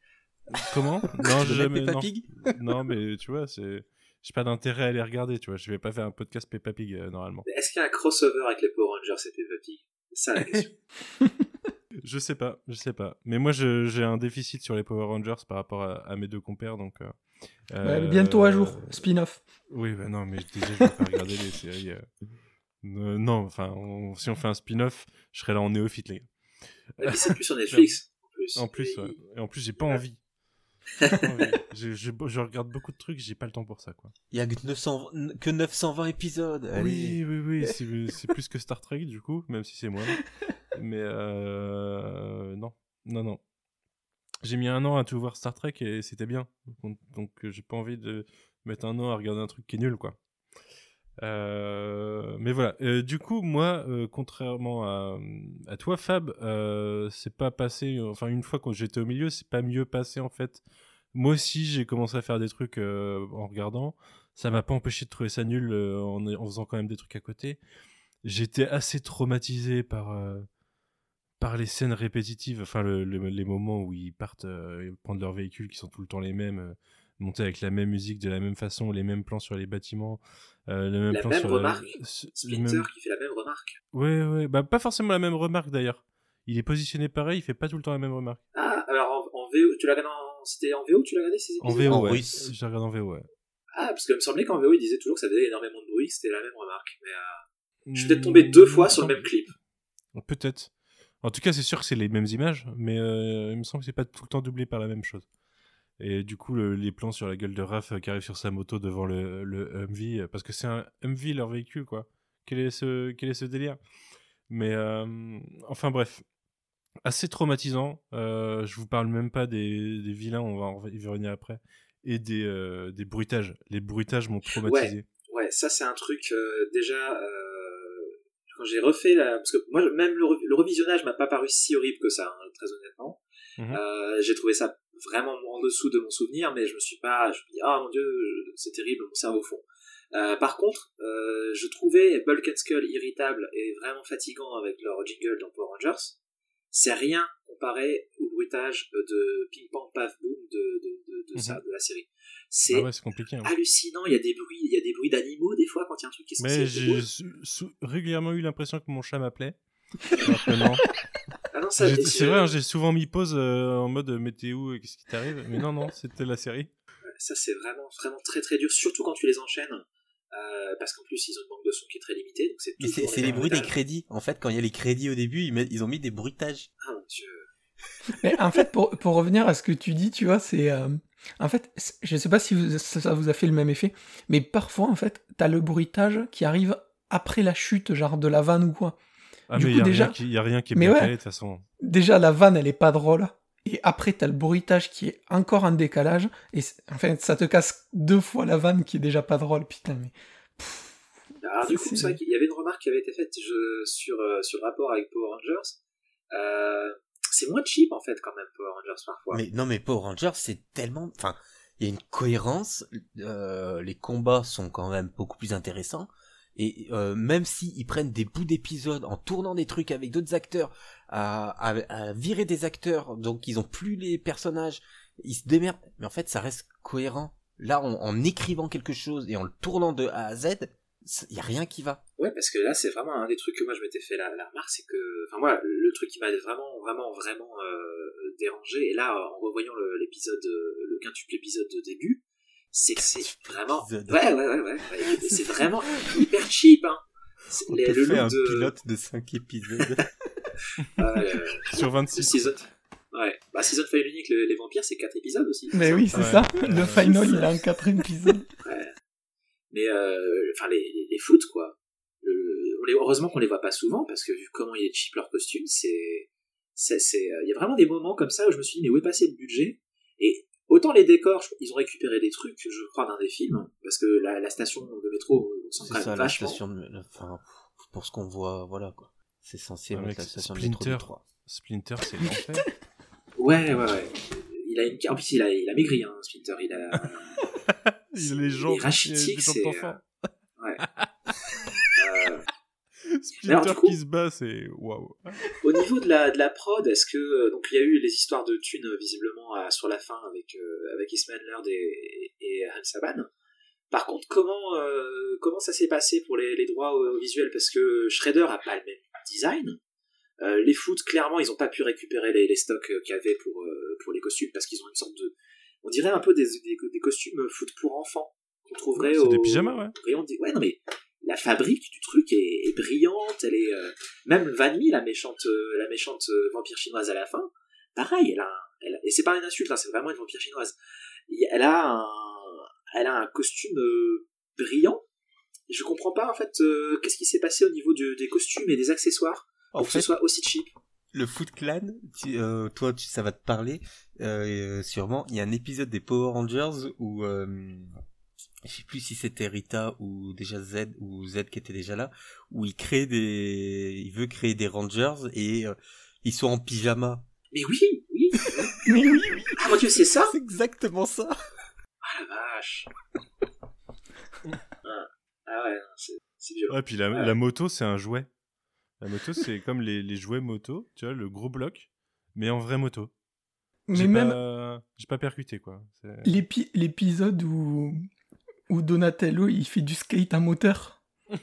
Comment? [laughs] Non, je jamais. Peppa non. Pig [laughs] non, mais tu vois, c'est j'ai pas d'intérêt à les regarder, tu vois. Je vais pas faire un podcast Peppa Pig euh, normalement. Est-ce qu'il y a un crossover avec les Power Rangers et Peppa Pig? C'est ça la [laughs] question. je sais pas, je sais pas. Mais moi, j'ai un déficit sur les Power Rangers par rapport à, mes deux compères, donc. Euh, ouais, bientôt à jour, spin-off. Oui, bah non, mais déjà, je vais pas regarder les séries. Euh, non, enfin, si on fait un spin-off, je serai là en néophyte, les gars. c'est plus sur Netflix. En plus, en plus, ouais. Et en plus, j'ai pas envie. [laughs] je, je, je, regarde beaucoup de trucs, j'ai pas le temps pour ça, quoi. Il y a que, 900, que 920 épisodes. Oui, oui, oui, [laughs] c'est plus que Star Trek, du coup, même si c'est moins. [laughs] Mais euh, non, non, non. J'ai mis un an à tout voir Star Trek et c'était bien. Donc, donc j'ai pas envie de mettre un an à regarder un truc qui est nul, quoi. Euh, mais voilà. Euh, du coup, moi, euh, contrairement à, à, toi, Fab, c'est pas passé. Enfin, une fois que j'étais au milieu, c'est pas mieux passé en fait. Moi aussi, j'ai commencé à faire des trucs en regardant. Ça m'a pas empêché de trouver ça nul en, faisant quand même des trucs à côté. J'étais assez traumatisé par par les scènes répétitives. Enfin, les moments où ils partent prendre leurs véhicules qui sont tout le temps les mêmes monter avec la même musique de la même façon, les mêmes plans sur les bâtiments, euh, le même la même remarque. Splinter qui fait la même remarque. Ouais, ouais, bah pas forcément la même remarque d'ailleurs. Il est positionné pareil, il fait pas tout le temps la même remarque. Ah, alors en, VO, tu l'as regardé en... C'était en VO tu l'as regardé ces En VO, ouais. J'ai regardé en VO, ouais. Ah, parce qu'il me semblait qu'en VO, il disait toujours que ça faisait énormément de bruit, que c'était la même remarque. Mais euh... je suis peut-être tombé deux fois sur le même clip. Peut-être. En tout cas, c'est sûr que c'est les mêmes images, mais euh, il me semble que c'est pas tout le temps doublé par la même chose. Et du coup, les plans sur la gueule de Raph euh, qui arrive sur sa moto devant le, le Humvee, euh, parce que c'est un Humvee leur véhicule, quoi. Quel est ce, quel est ce délire? Mais euh, enfin bref, assez traumatisant. je vous parle même pas des, des vilains, on va, y revenir après, et des, des bruitages. Les bruitages m'ont traumatisé. Ouais, ça c'est un truc déjà. quand j'ai refait la, parce que moi même le, revisionnage m'a pas paru si horrible que ça, hein, très honnêtement. Mmh j'ai trouvé ça vraiment en dessous de mon souvenir, mais je me suis pas, je me dis, ah mon dieu, c'est terrible, mon cerveau fond. Euh, par contre, euh, je trouvais Bulk and Skull irritable et vraiment fatigant avec leur jingle dans Power Rangers. C'est rien comparé au bruitage de Ping Pong Paf Boom de, de, de, de ça, mhm. de la série. C'est ah compliqué, hein. hallucinant. Il y a des bruits, il y a des bruits d'animaux des fois quand il y a un truc qui se passe. Mais j'ai régulièrement eu l'impression que mon chat m'appelait. [laughs] Ah c'est vrai, hein, j'ai souvent mis pause euh, en mode euh, météo, euh, qu'est-ce qui t'arrive? Mais non, non, c'était la série. Ça, c'est vraiment, vraiment très très dur, surtout quand tu les enchaînes. parce qu'en plus, ils ont une banque de son qui est très limitée. Donc c'est Mais c'est les, bruits des crédits. En fait, quand il y a les crédits au début, ils, ils ont mis des bruitages. Ah mon dieu. Mais en fait, pour, pour, revenir à ce que tu dis, tu vois, c'est. en fait, je sais pas si ça vous a fait le même effet, mais parfois, en fait, t'as le bruitage qui arrive après la chute, genre de la vanne ou quoi. Ah, du mais coup, déjà, il n'y a, rien qui est bien de toute façon. Déjà, la vanne, elle est pas drôle. Et après, t'as le bruitage qui est encore en décalage. Et enfin, ça te casse deux fois la vanne qui est déjà pas drôle. Putain, mais. Alors, du coup, c'est vrai qu'il y avait une remarque qui avait été faite sur, euh, sur le rapport avec Power Rangers. Euh, c'est moins cheap, en fait, quand même, Power Rangers, parfois. Mais non, mais Power Rangers, c'est tellement. Enfin, il y a une cohérence. Euh, les combats sont quand même beaucoup plus intéressants. Et euh, même s'ils ils prennent des bouts d'épisodes en tournant des trucs avec d'autres acteurs, à, à, virer des acteurs, donc ils ont plus les personnages, ils se démerdent. Mais en fait, ça reste cohérent. Là, en écrivant quelque chose et en le tournant de A à Z, il y a rien qui va. Ouais, parce que là, c'est vraiment un des trucs que moi je m'étais fait la, la remarque, c'est que, enfin moi, le truc qui m'a vraiment, vraiment, vraiment euh, dérangé, et là, en revoyant l'épisode, le quintuple épisode de début, c'est vraiment ouais ouais ouais ouais, c'est vraiment hyper cheap hein. On le fait un pilote de 5 épisodes. [laughs] [laughs] Euh, sur 26 season ouais. Bah season final unique les vampires c'est 4 épisodes aussi. Mais oui c'est ça. Le final il a un 4 épisodes ouais. mais euh, enfin les, les, foot quoi. On les, heureusement qu'on les voit pas souvent parce que vu comment il est cheap leur costume c'est c'est euh, il y a vraiment des moments comme ça où je me suis dit mais où est passé le budget? Et Autant les décors, ils ont récupéré des trucs, je crois, dans des films, parce que la, station de métro même vachement. La station de, enfin, pour ce qu'on voit, voilà quoi. C'est censé être la station Splinter, de métro 3. Splinter, c'est [laughs] l'enfer. ouais, ouais, ouais. Il a une... En plus, il a, il a maigri, hein, Splinter. Il a. [laughs] il les jambes. rachitique, c'est. Euh... Ouais. Euh... Splinter qui se bat, c'est waouh. Au niveau de la, de la prod, est-ce que euh, donc il y a eu les histoires de thunes euh, visiblement sur la fin avec euh, avec Ismail Laird et, et, Hans Saban. Par contre, comment comment ça s'est passé pour les, les droits visuels Parce que Shredder a pas le même design. les foot, clairement, ils ont pas pu récupérer les, les stocks qu'il y avait pour pour les costumes parce qu'ils ont une sorte de on dirait un peu des, des, des costumes foot pour enfants qu'on trouverait C'est des pyjamas, ouais. Ouais, non mais la fabrique du truc est, brillante, elle est euh, même Vanmi, la méchante, euh, la méchante euh, vampire chinoise à la fin, pareil, elle a, elle et c'est pas une insulte, hein, c'est vraiment une vampire chinoise. Elle a un, elle a un costume brillant. Je comprends pas en fait qu'est-ce qui s'est passé au niveau des costumes et des accessoires pour que ce soit aussi cheap. Le Foot Clan, toi, tu, ça va te parler sûrement. Il y a un épisode des Power Rangers où je sais plus si c'était Rita ou déjà Z ou Z qui était déjà là, où il crée des, il veut créer des Rangers et euh, ils sont en pyjama. Mais oui, oui. [laughs] Mais oui, oui. Ah mon dieu, c'est ça C'est exactement ça. Ah la vache. ah, ah ouais, c'est violent. Ouais, puis la, la moto, c'est un jouet. La moto, c'est comme les, les jouets moto, tu vois, le gros bloc, mais en vraie moto. Mais même. J'ai pas percuté, quoi. L'épisode où où Donatello il fait du skate à moteur. [laughs]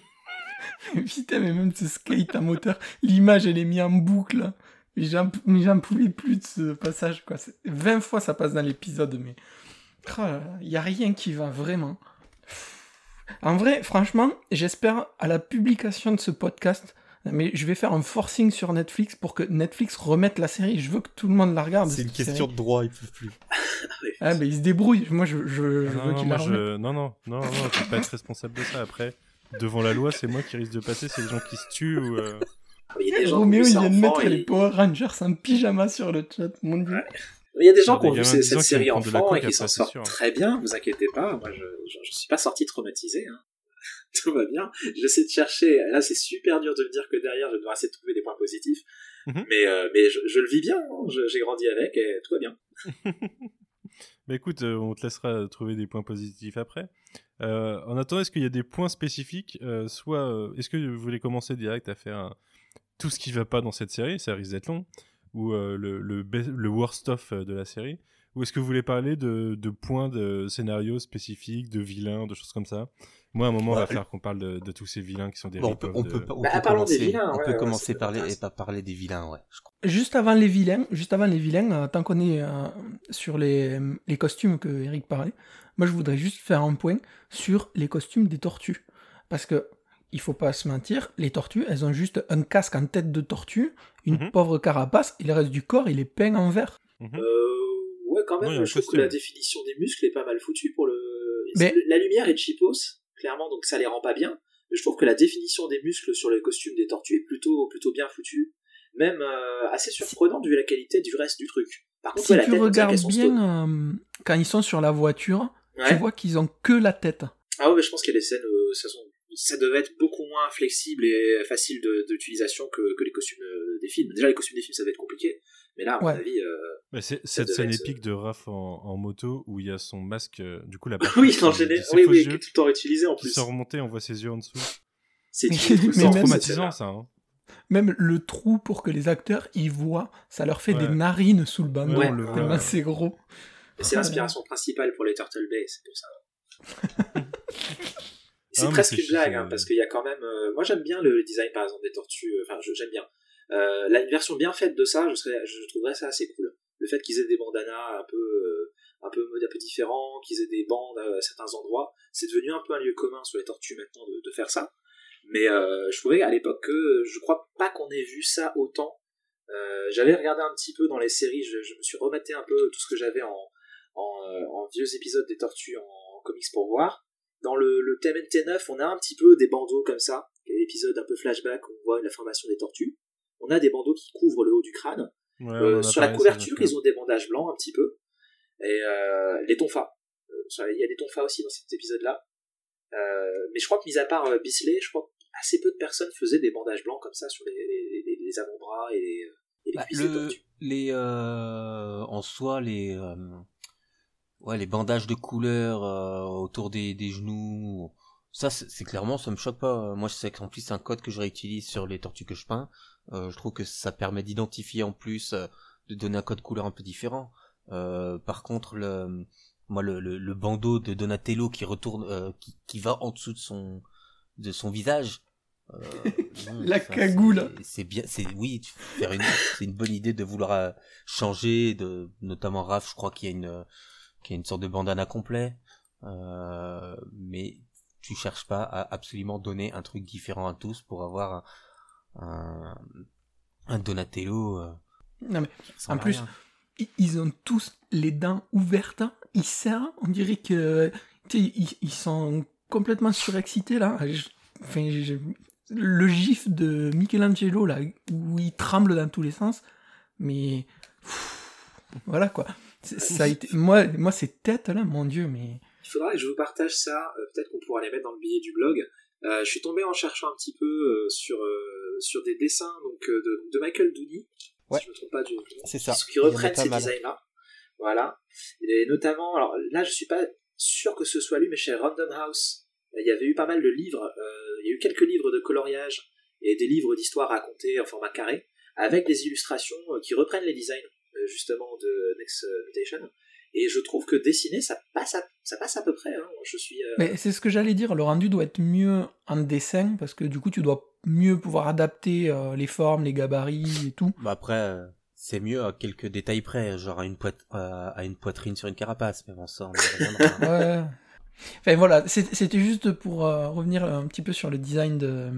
Putain, mais même ce skate à moteur, l'image elle est mise en boucle. Mais j'en pouvais plus de ce passage, quoi. 20 fois ça passe dans l'épisode, mais. Il oh n'y a rien qui va vraiment. En vrai, franchement, j'espère à la publication de ce podcast, mais je vais faire un forcing sur Netflix pour que Netflix remette la série. Je veux que tout le monde la regarde. C'est une question de droit, ils peuvent plus. [laughs] ah, mais ils se débrouillent. Moi, je, je, veux qu'ils la je... Non, non, non, non, tu peux pas être responsable de ça. Après, devant la loi, c'est moi qui risque de passer. C'est les gens qui se tuent ou. Euh... Roméo, il vient de mettre les Power Rangers en pyjama sur le chat, mon dieu. Il y a des gens qui ont vu cette, série enfant et qui s'en sortent très bien, vous inquiétez pas. Moi, je, je, suis pas sorti traumatisé. Hein. [laughs] tout va bien. J'essaie de chercher. Là, c'est super dur de me dire que derrière, je dois essayer de trouver des points positifs. Mhm. Mais, euh, mais je, le vis bien. Hein. J'ai grandi avec et tout va bien. [laughs] Mais écoute, euh, on te laissera trouver des points positifs après. Euh, en attendant, est-ce qu'il y a des points spécifiques Soit, est-ce que vous voulez commencer direct à faire tout ce qui va pas dans cette série Ça risque d'être long. Ou le, le, le worst of de la série ou est-ce que vous voulez parler de, de points de scénario spécifiques, de vilains, de choses comme ça? Moi, à un moment, on va faire qu'on parle de, tous ces vilains qui sont des bon, on peut, bah, commencer, des vilains, on peut commencer par les, et pas parler des vilains, ouais. Juste avant les vilains, juste avant les vilains, euh, tant qu'on est euh, sur les, les costumes que Eric parlait, moi je voudrais juste faire un point sur les costumes des tortues. Parce que, il faut pas se mentir, les tortues, elles ont juste un casque en tête de tortue, une mhm. pauvre carapace, et le reste du corps, il est peint en vert. Euh, ouais, quand même, je trouve que la définition des muscles est pas mal foutue pour le... Mais... La lumière est cheapos, clairement, donc ça les rend pas bien. Mais je trouve que la définition des muscles sur les costumes des tortues est plutôt, plutôt bien foutue. Même euh, assez surprenante vu la qualité du reste du truc. Par contre, si tu regardes bien, euh, quand ils sont sur la voiture, tu vois qu'ils ont que la tête. Ah ouais, mais je pense qu'il y a des scènes où ça, ça devait être beaucoup moins flexible et facile d'utilisation que, que, les costumes euh, des films. Déjà, les costumes des films, ça va être compliqué. Mais là, à mon avis. Euh, c'est cette scène épique de Raph en, moto où il y a son masque, euh, du coup, la [laughs] Oui, enchaîné. Oui, oui, qui est tout le temps utilisé en plus. Sort remonté, on voit ses yeux en dessous. C'est [laughs] traumatisant, ça. Hein. Même le trou pour que les acteurs y voient, ça leur fait des narines sous le bandeau. Ouais, tellement c'est gros. C'est l'inspiration principale pour les Turtle Bay, c'est pour ça. [laughs] c'est presque une blague, hein, parce qu'il y a quand même. Euh, moi, j'aime bien le design, par exemple, des tortues. Enfin, j'aime bien. Euh, une version bien faite de ça, je, serais, je trouverais ça assez cool. Le fait qu'ils aient des bandanas un peu, euh, un peu, un peu différents, qu'ils aient des bandes à certains endroits, c'est devenu un peu un lieu commun sur les tortues maintenant de, faire ça. Mais euh, je trouvais à l'époque que je crois pas qu'on ait vu ça autant. Euh, j'avais regardé un petit peu dans les séries, je, me suis remetté un peu tout ce que j'avais en, en, vieux épisodes des tortues en, comics pour voir. Dans le, le TMNT9, on a un petit peu des bandeaux comme ça, épisode un peu flashback, où on voit la formation des tortues on a des bandeaux qui couvrent le haut du crâne. Euh, sur la couverture, ils ont des bandages blancs un petit peu. Et euh, les tonfas. Euh, il y a des tonfas aussi dans cet épisode-là. mais je crois que, mis à part Bisley, je crois assez peu de personnes faisaient des bandages blancs comme ça sur les, avant-bras et les, et bah, les en soi, les, ouais, les bandages de couleur autour des, des genoux, Ça, c'est clairement, ça me choque pas. Moi, je sais qu'en plus, c'est un code que je réutilise sur les tortues que je peins. Euh, je trouve que ça permet d'identifier en plus, euh, de donner un code couleur un peu différent. Euh, par contre, le, moi, le, le, bandeau de Donatello qui retourne, qui, qui va en dessous de son, de son visage. [laughs] La cagoule. C'est bien, c'est oui, faire une, c'est une bonne idée de vouloir changer, de notamment Raph, je crois qu'il y a une, qu'il y a une sorte de bandana complet. mais tu cherches pas à absolument donner un truc différent à tous pour avoir un, un, Donatello. Euh, non mais en plus, ils ont tous les dents ouvertes, ils serrent, on dirait que ils, ils, sont complètement surexcités là. enfin, le gif de Michelangelo là où il tremble dans tous les sens, mais voilà quoi. Ça a été, moi, moi ces têtes là, mon dieu, mais il faudra que je vous partage ça, euh, peut-être qu'on pourra les mettre dans le billet du blog. Euh, je suis tombé en cherchant un petit peu euh, sur, sur des dessins donc, de, de Michael Dooney, ouais. si je me trompe pas du c'est ça. qui reprennent ces designs-là. Voilà. Et notamment, alors là je suis pas sûr que ce soit lui, mais chez Random House, il y avait eu pas mal de livres, il y a eu quelques livres de coloriage et des livres d'histoire racontés en format carré, avec des illustrations qui reprennent les designs justement de Next Mutation. Et je trouve que dessiner, ça passe à, ça passe à peu près. Hein. Je suis. Euh, Mais c'est ce que j'allais dire. Le rendu doit être mieux en dessin parce que du coup, tu dois mieux pouvoir adapter euh, les formes, les gabarits et tout. Bah après, euh, c'est mieux à quelques détails près, genre à une, à une poitrine sur une carapace. Mais bon, ça, on [laughs] ouais. Enfin voilà, c'était juste pour revenir un petit peu sur le design de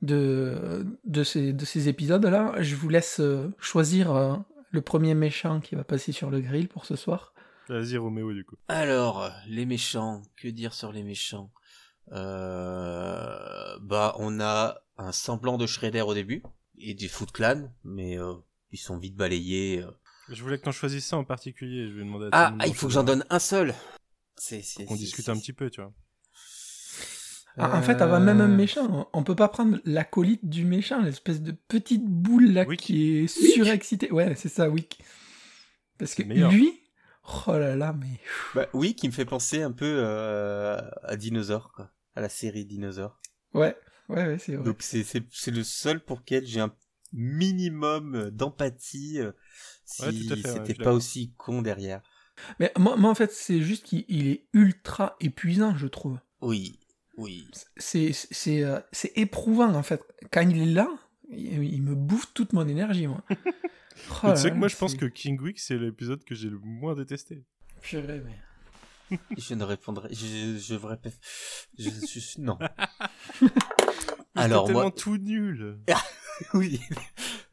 de, de ces, de ces épisodes-là. Je vous laisse choisir le premier méchant qui va passer sur le grill pour ce soir. Vas-y Roméo du coup. Alors, les méchants, que dire sur les méchants? Euh... Bah, on a un semblant de Shredder au début, et du Foot Clan, mais euh, ils sont vite balayés. Euh. Je voulais que t'en choisisses ça en particulier, je vais demander à Ah, ah il faut que j'en donne un seul c'est, On discute un petit peu, tu vois. Ah, en fait, elle va même un euh. méchant. On peut pas prendre l'acolyte du méchant, l'espèce de petite boule là qui est surexcitée. Ouais, c'est ça, oui. Parce que lui, oh là là, mais. Bah, oui, qui me fait penser un peu euh, à Dinosaure, quoi. À la série Dinosaure. Ouais, ouais, ouais, c'est vrai. Donc c'est, le seul pour lequel j'ai un minimum d'empathie euh, si c'était pas aussi con derrière. Mais moi, moi en fait, c'est juste qu'il est ultra épuisant, je trouve. Oui, oui. C'est, c'est, euh, c'est éprouvant, en fait. Quand il est là, il, me bouffe toute mon énergie, moi. [laughs] oh tu sais que moi, je pense que King Week, c'est l'épisode que j'ai le moins détesté. Purée, mais... [laughs] je ne répondrai... Je, je répète... Je, je, non. [laughs] Alors, moi... tout nul. oui.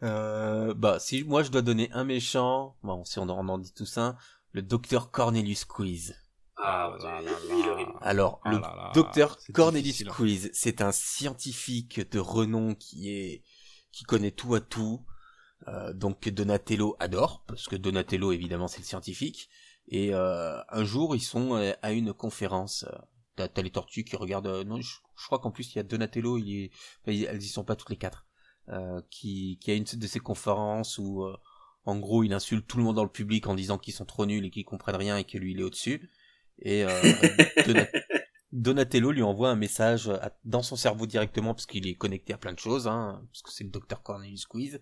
Euh, bah, si moi, je dois donner un méchant... Bon, si on en dit tout ça, le docteur Cornelius Quiz. Ah, Alors, ah le docteur Cornelis Quiz, c'est un scientifique de renom qui est qui connaît tout à tout. Euh, donc Donatello adore, parce que Donatello évidemment c'est le scientifique. Et euh, un jour ils sont euh, à une conférence. T'as, t'as les tortues qui regardent. non, je, crois qu'en plus il y a Donatello. Il est, elles y sont pas toutes les quatre. qui qui a une de ces conférences où en gros il insulte tout le monde dans le public en disant qu'ils sont trop nuls et qu'ils comprennent rien et que lui il est au dessus. Et euh, [laughs] Donatello lui envoie un message dans son cerveau directement parce qu'il est connecté à plein de choses, hein, parce que c'est le docteur Cornelius Quiz.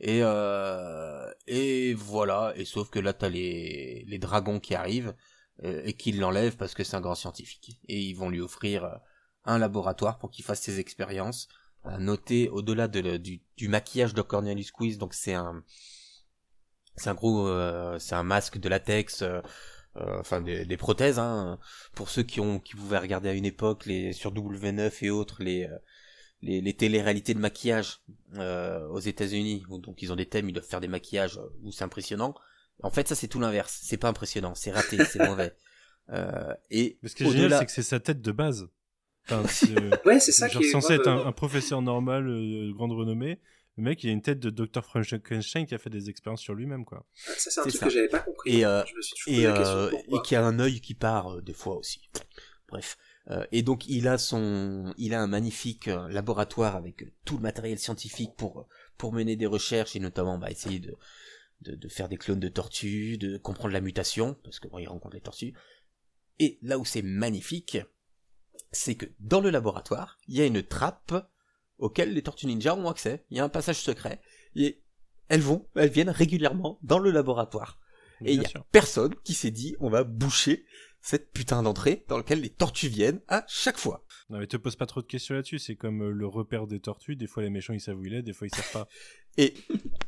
Et euh, et voilà. Et sauf que là t'as les les dragons qui arrivent euh, et qui l'enlèvent parce que c'est un grand scientifique. Et ils vont lui offrir un laboratoire pour qu'il fasse ses expériences. À noter au-delà de, du, du maquillage de Cornelius Quiz, donc c'est un c'est un gros euh, c'est un masque de latex euh, enfin des, des, prothèses hein, pour ceux qui ont qui pouvaient regarder à une époque les sur W9 et autres les euh, les, les télé-réalités de maquillage euh, aux États-Unis donc ils ont des thèmes ils doivent faire des maquillages où c'est impressionnant. En fait ça c'est tout l'inverse. C'est pas impressionnant. C'est raté. C'est [laughs] mauvais. Euh, et mais ce qui est génial c'est que c'est sa tête de base. Enfin, [laughs] ouais c'est ça qui est censé être un, un, professeur normal de grande renommée le mec, il a une tête de Dr. Frankenstein qui a fait des expériences sur lui-même, quoi. Ça, c'est un truc que j'avais pas compris. Et, euh, et, euh, et qui a un œil qui part euh, des fois aussi. Bref. Euh, et donc, il a son, il a un magnifique euh, laboratoire avec tout le matériel scientifique pour pour mener des recherches et notamment bah, essayer de, de, de faire des clones de tortues, de comprendre la mutation parce que bon, il rencontre les tortues. Et là où c'est magnifique, c'est que dans le laboratoire, il y a une trappe auquel les Tortues Ninja ont accès. Il y a un passage secret. Et elles vont, elles viennent régulièrement dans le laboratoire. Et il y a personne qui s'est dit on va boucher cette putain d'entrée dans laquelle les tortues viennent à chaque fois. Non mais te pose pas trop de questions là-dessus, c'est comme euh, le repère des tortues, des fois les méchants ils savent où il est, des fois ils savent pas. [laughs] Et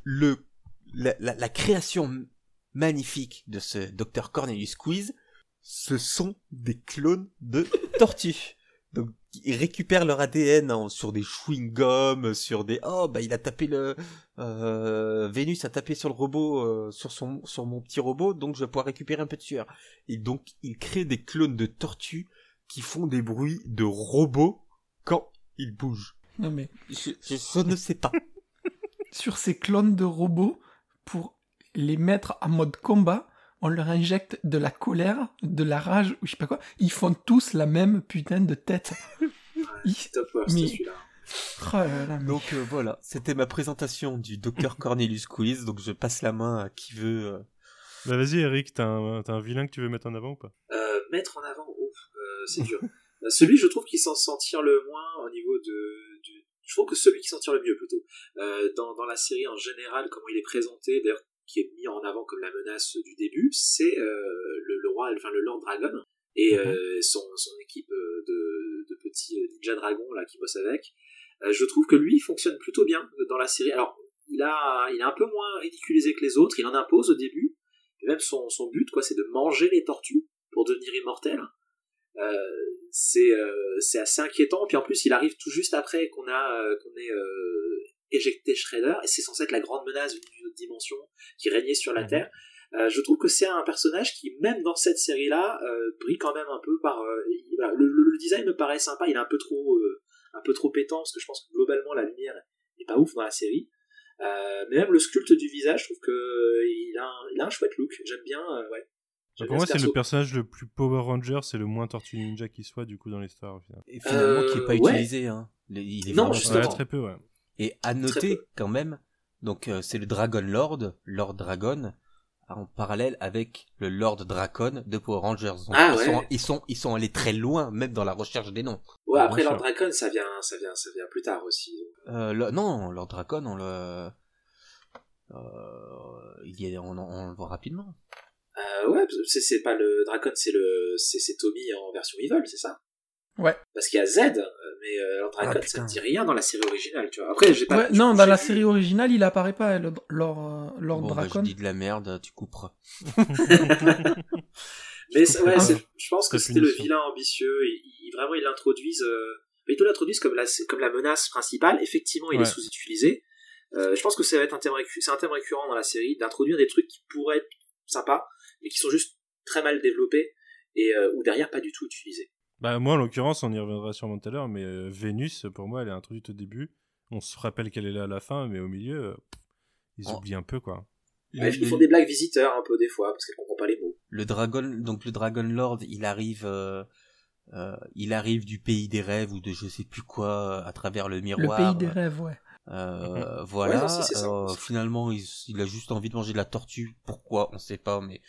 le la, la, création magnifique de ce Dr Cornelius Quiz, ce sont des clones de tortues. Donc ils récupèrent leur ADN sur des chewing-gums, sur des oh bah il a tapé le euh, Vénus a tapé sur le robot euh, sur son sur mon petit robot donc je vais pouvoir récupérer un peu de sueur. Et donc ils créent des clones de tortues qui font des bruits de robots quand ils bougent. Non mais je, je ne sais pas. [laughs] sur ces clones de robots pour les mettre en mode combat, on leur injecte de la colère, de la rage, ou je sais pas quoi. Ils font tous la même putain de tête. [laughs] top, mais... Oh donc euh, voilà, c'était ma présentation du Dr [laughs] Cornelius Quiz, donc je passe la main à qui veut. Euh. Bah vas-y Eric, t'as un, un, vilain que tu veux mettre en avant ou pas? Euh, Mettre en avant, c'est dur. [laughs] celui je trouve qui s'en sentir le moins au niveau de. Je trouve que celui qui s'en tire le mieux plutôt. dans, dans la série en général, comment il est présenté, d'ailleurs qui est mis en avant comme la menace du début, c'est euh, le, roi, enfin le Lord Dragon et mhm. euh, son, son, équipe euh, de, de, petits ninja dragons là qui bossent avec. je trouve que lui fonctionne plutôt bien dans la série. Alors il a, il est un peu moins ridiculisé que les autres. Il en impose au début. Et même son, son but quoi, c'est de manger les tortues pour devenir immortel. c'est c'est assez inquiétant. Puis en plus, il arrive tout juste après qu'on a qu'on ait éjecté Shredder, et c'est censé être la grande menace autre dimension qui régnait sur la mhm. Terre. Euh, je trouve que c'est un personnage qui, même dans cette série-là, euh, brille quand même un peu par. Euh, le, design me paraît sympa, il est un peu trop, un peu trop pétant parce que je pense que globalement la lumière n'est pas ouf dans la série. mais même le sculpte du visage, je trouve que il a, un, il a un chouette look. J'aime bien, ouais. Bah, pour moi, c'est le personnage le plus Power Ranger, c'est le moins Tortue Ninja qui soit du coup dans l'histoire. Et finalement, qui est pas utilisé. Hein. Il est non, justement. très peu, ouais. Et à noter quand même, donc euh, c'est le Dragon Lord, Lord Dragon, en parallèle avec le Lord Dracon de Power Rangers. ah, ils, sont, ils, sont, ils sont allés très loin, même dans la recherche des noms. Ouais, après Lord Dracon, ça vient, ça vient, ça vient plus tard aussi. Euh, non, Lord Dracon, on le, euh, il y a, on, on, le voit rapidement. Euh, ouais, c'est pas le Dracon, c'est le, c'est Tommy en version evil, c'est ça? Ouais. Parce qu'il y a Z, euh, mais euh, Lord Dragon, ah, ça ne dit rien dans la série originale, tu vois. Après, j'ai pas. non, dans la série originale, il apparaît pas, le, Lord, euh, Lord bon, Dragon. Bah, je dis de la merde, tu couperas. [laughs] mais ouais, je pense que c'était le vilain ambitieux. Il, vraiment, ils l'introduisent. Euh... Ils l'introduisent comme la, comme la menace principale. Effectivement, il est sous-utilisé. Euh, je pense que ça va être un thème, c'est un thème récurrent dans la série d'introduire des trucs qui pourraient être sympas, mais qui sont juste très mal développés et euh, ou derrière pas du tout utilisés. Bah moi en l'occurrence, on y reviendra sûrement tout à l'heure, mais euh, Vénus, pour moi, elle est introduite au début. On se rappelle qu'elle est là à la fin, mais au milieu, euh, ils oh. oublient un peu quoi. ils font des blagues visiteurs un peu des fois parce qu'elle comprend pas les mots. Le dragon, donc le Dragon Lord, il arrive, euh, il arrive du pays des rêves ou de je sais plus quoi à travers le miroir. Le pays des rêves, ouais. Euh, voilà. finalement, il, il, a juste envie de manger de la tortue. Pourquoi On sait pas, mais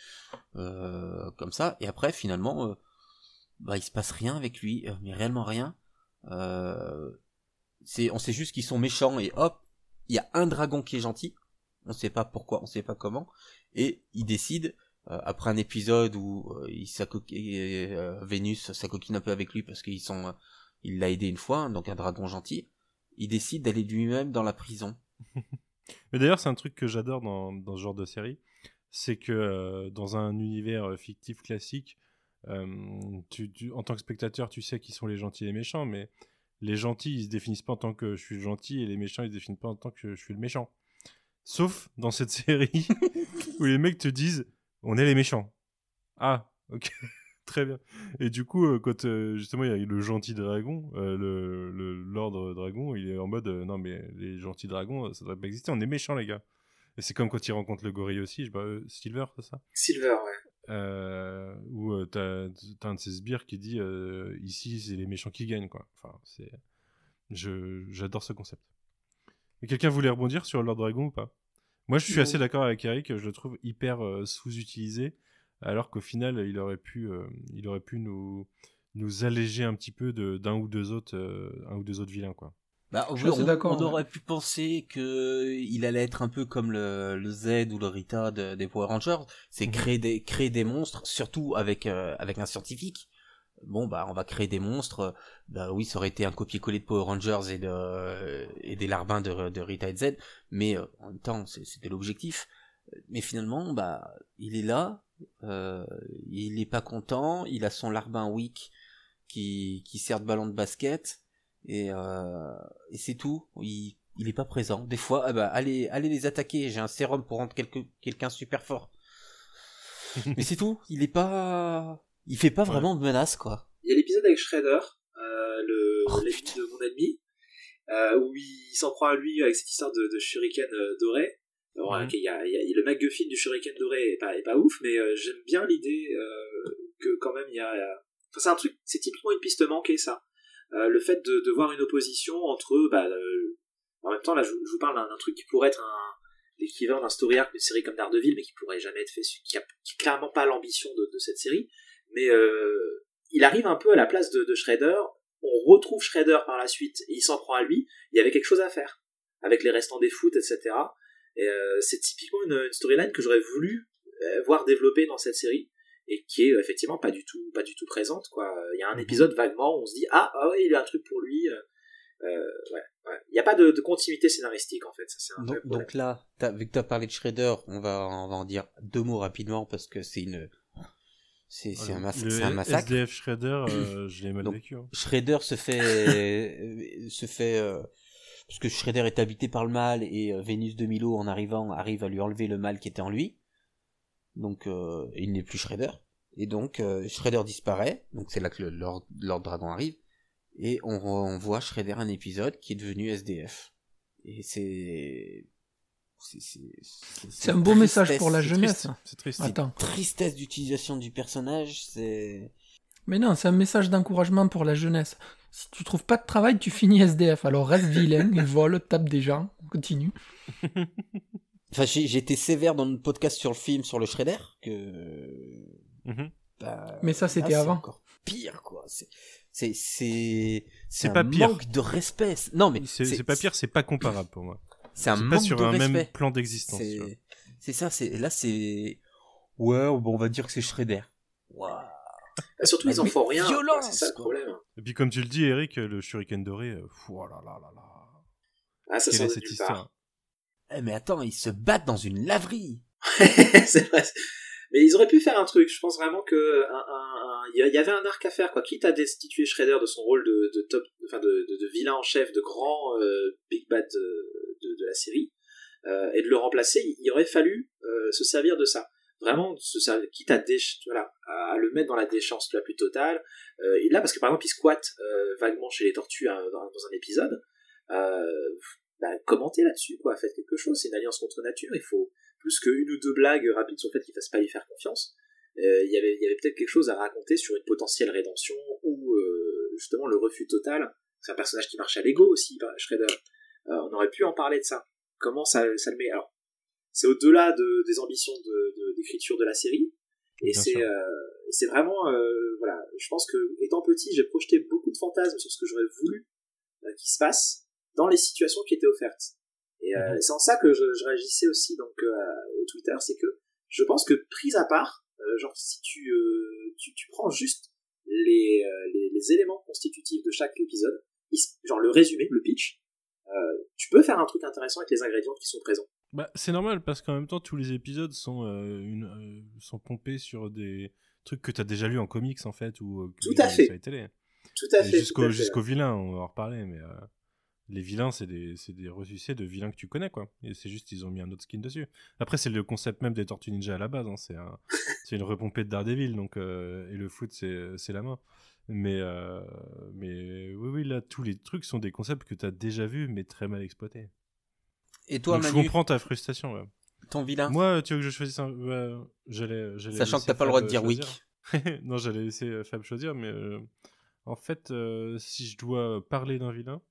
euh, comme ça. Et après, finalement, bah il se passe rien avec lui, euh, mais réellement rien. Euh, c'est, on sait juste qu'ils sont méchants et hop, il y a un dragon qui est gentil. On sait pas pourquoi, on sait pas comment, et il décide euh, après un épisode où il euh, Vénus s'acoquine un peu avec lui parce qu'ils sont, il l'a aidé une fois, hein, donc un dragon gentil. Il décide d'aller lui-même dans la prison. [laughs] Mais d'ailleurs, c'est un truc que j'adore dans, dans ce genre de série, c'est que dans un univers fictif classique, tu, en tant que spectateur, tu sais qui sont les gentils et les méchants, mais les gentils, ils se définissent pas en tant que je suis gentil et les méchants, ils se définissent pas en tant que je suis le méchant. Sauf dans cette [laughs] série où les mecs te disent on est les méchants. Ah, ok, [laughs] très bien. Et du coup, euh, quand euh, justement il y a le gentil dragon, euh, le, le Lord Dragon, il est en mode non, mais les gentils dragons, ça devrait pas exister, on est méchants, les gars. C'est comme quand il rencontre le gorille aussi, je sais Silver, c'est ça? Silver, ouais euh, où euh, t'as as un de ces sbires qui dit euh, ici c'est les méchants qui gagnent quoi. Enfin c'est, j'adore ce concept. quelqu'un voulait rebondir sur Lord Dragon ou pas? Moi je suis assez d'accord avec Eric, je le trouve hyper sous-utilisé, alors qu'au final il aurait pu, il aurait pu nous nous alléger un petit peu d'un ou deux autres, un ou deux autres vilains, quoi. Bah, on, on, aurait pu penser que il allait être un peu comme le, le Z ou le Rita des Power Rangers, c'est mhm. créer des créer des monstres, surtout avec avec un scientifique. Bon bah on va créer des monstres. Bah oui ça aurait été un copier-coller de Power Rangers et de et des larbins de, de Rita et Z mais euh, en même temps c'était l'objectif. Mais finalement bah il est là euh, il est pas content il a son larbin weak qui qui sert de ballon de basket et euh, et c'est tout. Il il est pas présent. Des fois ah bah allez allez les attaquer. J'ai un sérum pour rendre quelqu'un super fort. [laughs] Mais c'est tout. Il est pas il fait pas vraiment de menace, quoi. Il y a l'épisode avec Shredder, euh, le oh, de mon ennemi, euh, où il s'en prend à lui avec cette histoire de, de shuriken euh, doré. Bon, il y, a, y, a, le MacGuffin du shuriken doré est pas, est pas ouf, mais euh, j'aime bien l'idée euh, que quand même il y a... Enfin, c'est un truc, c'est typiquement une piste manquée, ça. Euh, le fait de, voir une opposition entre... Bah, en même temps, là, je, vous parle d'un truc qui pourrait être un l'équivalent d'un story arc d'une série comme Daredevil, mais qui pourrait jamais être fait, qui a, clairement pas l'ambition de, cette série mais euh, il arrive un peu à la place de, de Shredder. On retrouve Shredder par la suite et il s'en prend à lui. Il y avait quelque chose à faire avec les restants des foot, etc. Et euh, c'est typiquement une, storyline que j'aurais voulu euh, voir développer dans cette série et qui est effectivement pas du tout pas du tout présente quoi. Il y a un mhm. épisode vaguement où on se dit ah, ah ouais il y a un truc pour lui. ouais, ouais. Il n'y a pas de, de, continuité scénaristique en fait. Ça, un donc, donc, là, vu que tu as parlé de Shredder, on va, on va en dire deux mots rapidement parce que c'est une c'est un, un, massacre. SDF Shredder, euh, [coughs] je l'ai mal vécu. Hein. Shredder se fait, euh, [laughs] se fait, euh, parce que Shredder est habité par le mal et Vénus de Milo en arrivant arrive à lui enlever le mal qui était en lui. Donc il n'est plus Shredder. Et donc Shredder disparaît. Donc c'est là que le Lord, Dragon arrive. Et on, on voit Shredder un épisode qui est devenu SDF. Et c'est c'est un beau message pour la jeunesse. C'est triste. Attends. Tristesse d'utilisation du personnage, c'est. Mais non, c'est un message d'encouragement pour la jeunesse. Si tu trouves pas de travail, tu finis SDF. Alors reste vilain [laughs] vole, tape des gens. continue. [laughs] enfin, j'ai été sévère dans le podcast sur le film sur le Shredder que. Mhm. Bah, Mais ça, c'était avant. Encore pire, quoi. C'est c'est c'est pas pire. manque de respect. Non, mais c'est pas pire, c'est pas comparable pour moi. [clears throat] C'est un manque sur de un même plan d'existence. C'est ça, c'est là c'est ouais, bon, on va dire que c'est Shredder. Wow. surtout, ils en font rien. C'est ça le problème. Et puis, comme tu le dis, Eric, le shuriken doré, euh, oh là là là là. Ah, ça sort cette histoire. Eh, mais attends, ils se battent dans une laverie. [laughs] Mais ils auraient pu faire un truc. Je pense vraiment que y avait un arc à faire, quoi. Quitte à destituer Shredder de son rôle de, top, enfin de, vilain en chef, de grand euh, big bad euh, de, la série, euh, et de le remplacer, il, aurait fallu se servir de ça. Vraiment, quitte à, le mettre dans la déchéance la plus totale. Et là, parce que par exemple, il squatte vaguement chez les tortues hein, dans, un épisode, bah, commentez là-dessus, quoi, faites quelque chose, c'est une alliance contre nature, il faut plus qu'une ou deux blagues rapides sur le fait qu'il ne fasse pas y faire confiance. Il y avait, y avait peut-être quelque chose à raconter sur une potentielle rédemption ou justement le refus total. C'est un personnage qui marche à l'ego aussi, Shredder. Euh, on aurait pu en parler de ça. Comment ça, ça le met? Alors, c'est au-delà de, des ambitions d'écriture de, de, la série, et c'est euh, c'est vraiment euh, voilà. Je pense que étant petit, j'ai projeté beaucoup de fantasmes sur ce que j'aurais voulu euh, qu'il se passe dans les situations qui étaient offertes. Et euh, mhm. c'est en ça que je, je réagissais aussi donc au Twitter, c'est que je pense que prise à part, genre si tu, tu, tu prends juste les, les, les éléments constitutifs de chaque épisode, genre le résumé, le pitch, euh, tu peux faire un truc intéressant avec les ingrédients qui sont présents. Bah, c'est normal parce qu'en même temps, tous les épisodes sont, euh, une, euh, sont pompés sur des trucs que tu as déjà lu en comics en fait ou Tout à fait. télé. Tout à fait. Jusqu'au jusqu'au vilain, on va en reparler, mais les vilains, c'est des, des ressuscités de vilains que tu connais, quoi. Et c'est juste, ils ont mis un autre skin dessus. Après, c'est le concept même des Tortues Ninja à la base, hein. c'est un, [laughs] une repompée de Daredevil, donc, et le foot, c'est la main. Mais, euh, mais oui, oui, là, tous les trucs sont des concepts que tu as déjà vus, mais très mal exploités. Et toi, Je comprends ta frustration. Ouais. Ton vilain Moi, tu veux que je choisisse un. J'allais, Sachant que t'as pas le droit de dire oui. [laughs] non, j'allais laisser euh, Fab choisir, mais euh, en fait, si je dois parler d'un vilain,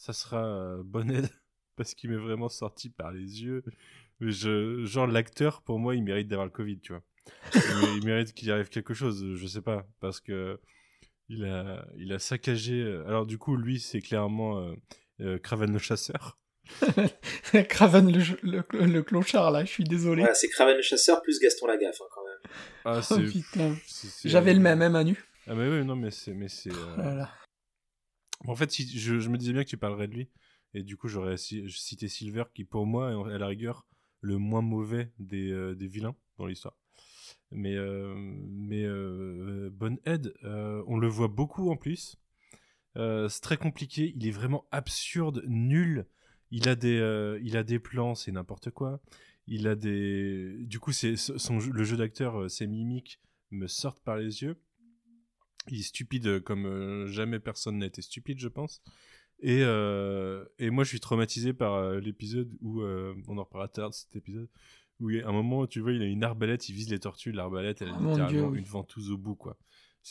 ça sera Bonnet, [laughs] parce qu'il m'est vraiment sorti par les yeux. Je, genre, l'acteur, pour moi, il mérite d'avoir le Covid, tu vois. il mérite qu'il arrive quelque chose, je sais pas, parce que Il a, il a saccagé. euh, Alors, du coup, lui, c'est clairement euh, euh, Craven le chasseur. [laughs] Craven le, le, le clochard, là, je suis désolé. C'est Craven le chasseur plus Gaston Lagaffe, hein, quand même. Ah, Oh, c'est. putain. J'avais le même, hein, Manu. Ah, mais oui, non, mais c'est. Mais c'est euh, Voilà. En fait, je, me disais bien que tu parlerais de lui. Et du coup, j'aurais ci- cité Silver, qui pour moi est à la rigueur le moins mauvais des, euh, vilains dans l'histoire. Mais, euh, euh, euh, on le voit beaucoup en plus. C'est très compliqué. Il est vraiment absurde, nul. Il a des, plans, c'est n'importe quoi. Il a des. Du coup, c'est son le jeu d'acteur, ses mimiques me sortent par les yeux. Il est stupide comme euh, jamais personne n'a été stupide, je pense. Et, euh, et moi, je suis traumatisé par euh, l'épisode où, euh, on en reparlera tard de cet épisode, où il y a un moment, tu vois, il a une arbalète, il vise les tortues, l'arbalète, elle a Oh littéralement Dieu, une ventouse au bout, quoi.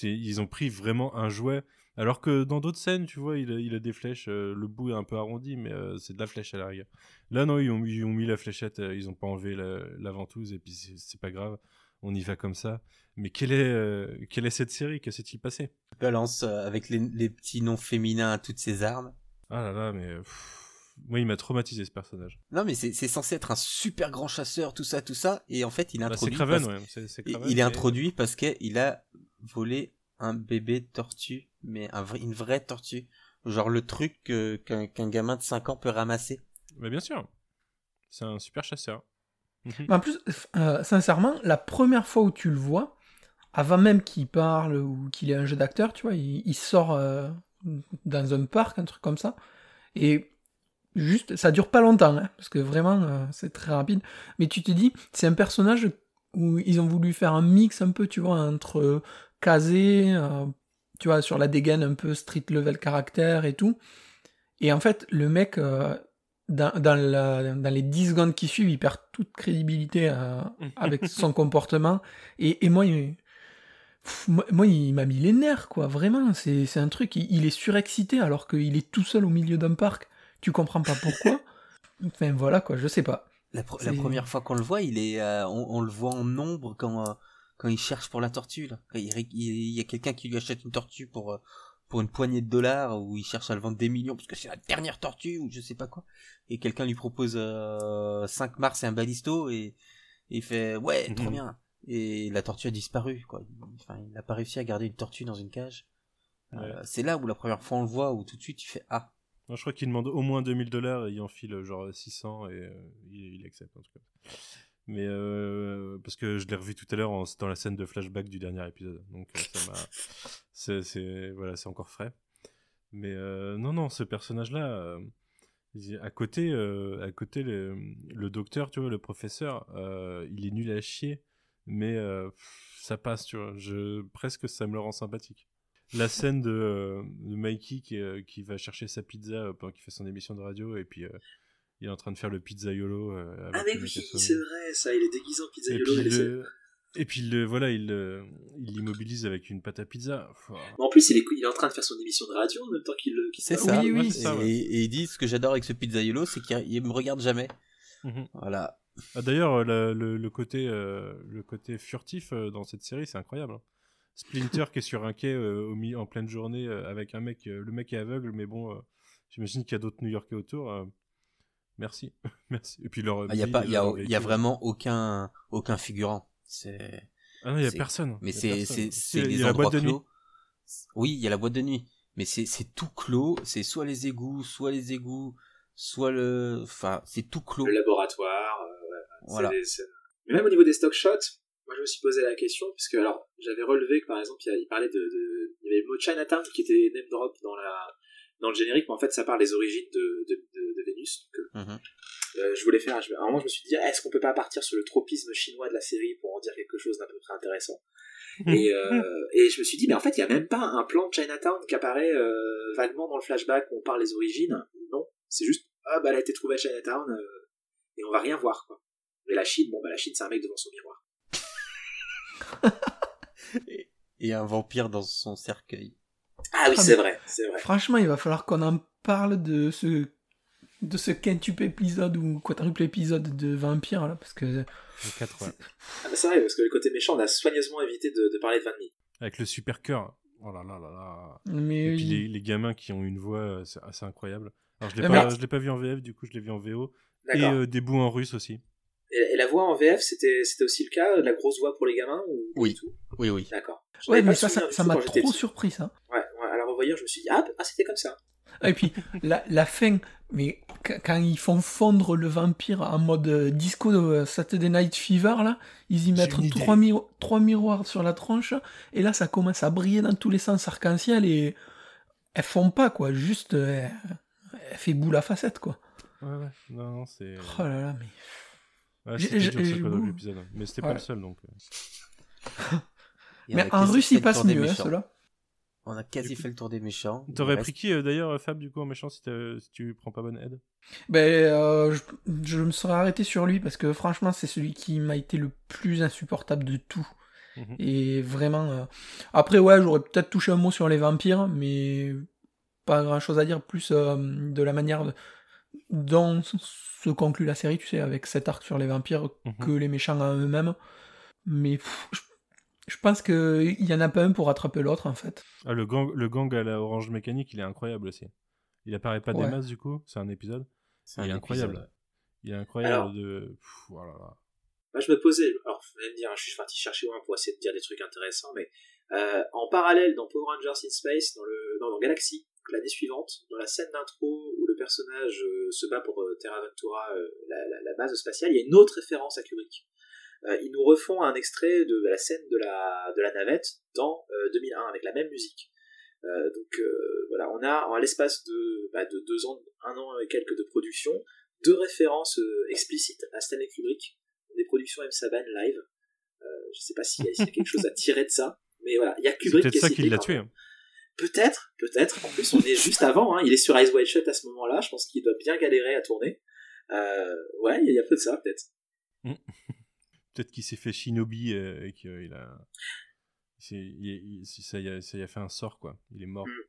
Ils ont pris vraiment un jouet, alors que dans d'autres scènes, tu vois, il a, il a des flèches, euh, le bout est un peu arrondi, mais euh, c'est de la flèche à l'arrière. Là, non, ils ont, ils ont mis la fléchette, euh, ils ont pas enlevé la, la ventouse, et puis c'est pas grave, on y va comme ça. Mais quelle est, euh, quelle est cette série? Que s'est-il passé? Balance euh, avec les, les petits noms féminins à toutes ses armes. Ah là là, mais... pff, moi, il m'a traumatisé, ce personnage. Non, mais c'est censé être un super grand chasseur, tout ça, tout ça, et en fait, il est Bah, c'est introduit. Craven, parce- ouais. Il- Craven, il est introduit parce qu'il a volé un bébé tortue, mais un vrai- une vraie tortue. Genre le truc qu'un gamin de 5 ans peut ramasser. Mais bien sûr. C'est un super chasseur. Mhm. En plus, euh, sincèrement, la première fois où tu le vois, avant même qu'il parle ou qu'il ait un jeu d'acteur, tu vois, il, sort euh, dans un parc, un truc comme ça. Et juste, ça dure pas longtemps, hein, parce que vraiment, euh, c'est très rapide. Mais tu te dis, c'est un personnage où ils ont voulu faire un mix un peu, tu vois, entre casé, tu vois, sur la dégaine un peu street level caractère et tout. Et en fait, le mec, dans, dans, la- dans les 10 secondes qui suivent, il perd toute crédibilité euh, [laughs] avec son comportement. Et, et moi, il, pff, moi, il m'a mis les nerfs, quoi. Vraiment, c'est c'est un truc. Il, il est surexcité alors qu'il est tout seul au milieu d'un parc. Tu comprends pas pourquoi. [laughs] enfin, voilà, quoi, je sais pas. La, pr- la C'est- première fois qu'on le voit, il est, euh, on, on le voit en nombre quand, euh, quand il cherche pour la tortue. Là. Il, ré- il- il y a quelqu'un qui lui achète une tortue pour, euh, pour une poignée de dollars ou il cherche à le vendre des millions parce que c'est la dernière tortue ou je sais pas quoi. Et quelqu'un lui propose euh, 5 mars et un balisto et, et il fait ouais, trop Mhm. bien. Et la tortue a disparu. Quoi. Il- Enfin, il n'a pas réussi à garder une tortue dans une cage. Euh, c'est là où la première fois on le voit où tout de suite il fait ah Non, je crois qu'il demande au moins 2000 dollars et il enfile euh, genre 600 et euh, il, il accepte en tout cas. Mais euh, parce que je l'ai revu tout à l'heure dans la scène de flashback du dernier épisode. Donc euh, ça m'a. [laughs] C'est, voilà, c'est encore frais. Mais euh, non, non, ce personnage-là, euh, il- à côté, à côté le, le docteur, tu vois, le professeur, il est nul à chier, mais ça passe, tu vois. Je, presque ça me le rend sympathique. La scène de, de Mikey qui, qui va chercher sa pizza pendant qu'il fait son émission de radio et puis il est en train de faire le pizzaiolo. Euh, avec Ah mais oui, c'est vrai, ça, il est déguisé en Et pizzaiolo. puis, le- et puis il le- voilà, il le- il l'immobilise avec une pâte à pizza. En plus, il est, il est en train de faire son émission de radio en même temps qu'il le. qu'il C'est ça. Oui, oui. Et, ça, ouais. et il dit ce que j'adore avec ce pizzaiolo, c'est qu'il il me regarde jamais. Mhm. Voilà. Ah, D'ailleurs, euh, le, le- le côté, euh, le côté furtif euh, dans cette série, c'est incroyable. hein. Splinter [laughs] qui est sur un quai euh, au en pleine journée euh, avec un mec, euh, le mec est aveugle, mais bon, euh, j'imagine qu'il y a d'autres New-Yorkais autour. Merci, [laughs] merci. Et puis leur, Il y a vie, pas, il y a, y a vraiment aucun, aucun figurant. C'est, Ah non, il y a c'est- personne. mais a c'est, c'est, c'est a les la endroits boîte de nuit. clos. Oui, il y a la boîte de nuit. Mais c'est, c'est tout clos. C'est soit les égouts, soit les égouts, soit le, enfin, c'est tout clos. Le laboratoire. euh, Voilà. des- c'est- Mais même au niveau des stock shots, moi je me suis posé la question, puisque alors j'avais relevé que par exemple il, y a- il parlait de, de- Il y avait le mot Chinatown qui était name drop dans, la, dans le générique, mais en fait ça parle des origines de, de, de- de Vénus. Donc, Mhm. euh, je voulais faire. Je, à un moment je me suis dit, est-ce qu'on peut pas partir sur le tropisme chinois de la série pour en dire quelque chose d'à peu près intéressant? [laughs] Et, euh, et je me suis dit, mais en fait, il n'y a même pas un plan de Chinatown qui apparaît euh, vaguement dans le flashback où on parle des origines. Non, c'est juste, ah bah elle a été trouvée à Chinatown euh, et on va rien voir quoi. Mais la Chine, bon bah la Chine c'est un mec devant son miroir. Et un vampire dans son cercueil. Ah oui, Ah, c'est vrai, c'est vrai. Franchement, il va falloir qu'on en parle de ce de ce quintuple épisode ou quadruple épisode de Vampire là, parce que Le 4, ouais. Ah, c'est vrai, parce que le côté méchant, on a soigneusement évité de, de parler de Van. Avec le super cœur. Oh là là là là. Mais Et puis les, les gamins qui ont une voix euh, c'est assez incroyable. Alors je l'ai pas, mais- je l'ai pas vu en VF, du coup je l'ai vu en VO. Et euh, des bouts en russe aussi. Et, et la voix en VF, c'était c'était aussi le cas, de la grosse voix pour les gamins ou Oui. du tout? Oui, oui. D'accord. Ouais, mais ça, ça m'a trop surpris, ça. Ouais, revoyure, je me suis dit, ah, ah, c'était comme ça. Et puis, la, la fin, mais qu- quand ils font fondre le vampire en mode euh, disco de Saturday Night Fever, là, ils y mettent trois, miro- trois miroirs sur la tronche, et là, ça commence à briller dans tous les sens arc-en-ciel, et elles font pas, quoi, juste, euh, elle fait boule à facette, quoi. Ouais, ouais. Non, non, c'est. Oh là là, mais... Ouais, c'était l'épisode. Mais c'était pas le seul donc. euh. [laughs] Mais en quasi russe, fait il le passe tour des mieux, hein, ceux-là. On a quasi fait le tour des méchants. T'aurais reste- pris qui euh, d'ailleurs, Fab, du coup, en méchant si, tu prends pas bonne aide? Ben, euh, je, je me serais arrêté sur lui, parce que franchement, c'est celui qui m'a été le plus insupportable de tout. Mhm. Et vraiment. euh, Après, ouais, j'aurais peut-être touché un mot sur les vampires, mais pas grand chose à dire, plus euh, de la manière de- dont se conclut la série, tu sais, avec cet arc sur les vampires Mhm. que les méchants en eux-mêmes. Mais pff, je, je pense qu'il y en a pas un pour rattraper l'autre, en fait. Ah, le gang, le gang à la orange mécanique, il est incroyable aussi. Il apparaît pas Ouais. des masses du coup, c'est un épisode. C'est Il est incroyable. épisode. Il est incroyable Alors- de. Pff, oh là là. Moi, je me posais, alors, vous allez me dire, je suis parti chercher loin pour essayer de dire des trucs intéressants, mais euh, en parallèle, dans Power Rangers in Space, dans, le, non, dans Galaxy, l'année suivante, dans la scène d'intro où le personnage euh, se bat pour euh, Terra Ventura, euh, la, la- la base spatiale, il y a une autre référence à Kubrick. Euh, ils nous refont un extrait de la scène de la, de la navette dans euh, 2001 avec la même musique. Euh, donc euh, voilà, on a à l'espace de, bah, de deux ans, un an et quelques de production, deux références euh, explicites à Stanley Kubrick, des productions M. Saban live. Euh, je sais pas s'il y, a- quelque chose à tirer de ça, mais voilà, il y a Kubrick peut-être qui est ça qui l'a tué. hein. Peut-être, peut-être. En plus, on est juste avant. Hein. Il est sur Ice White Shut à ce moment-là. Je pense qu'il doit bien galérer à tourner. Euh, ouais, il y a peu de ça, peut-être. Peut-être qu'il s'est fait shinobi euh, et qu'il a. il ça, y a, ça y a fait un sort quoi. Il est mort. Mm.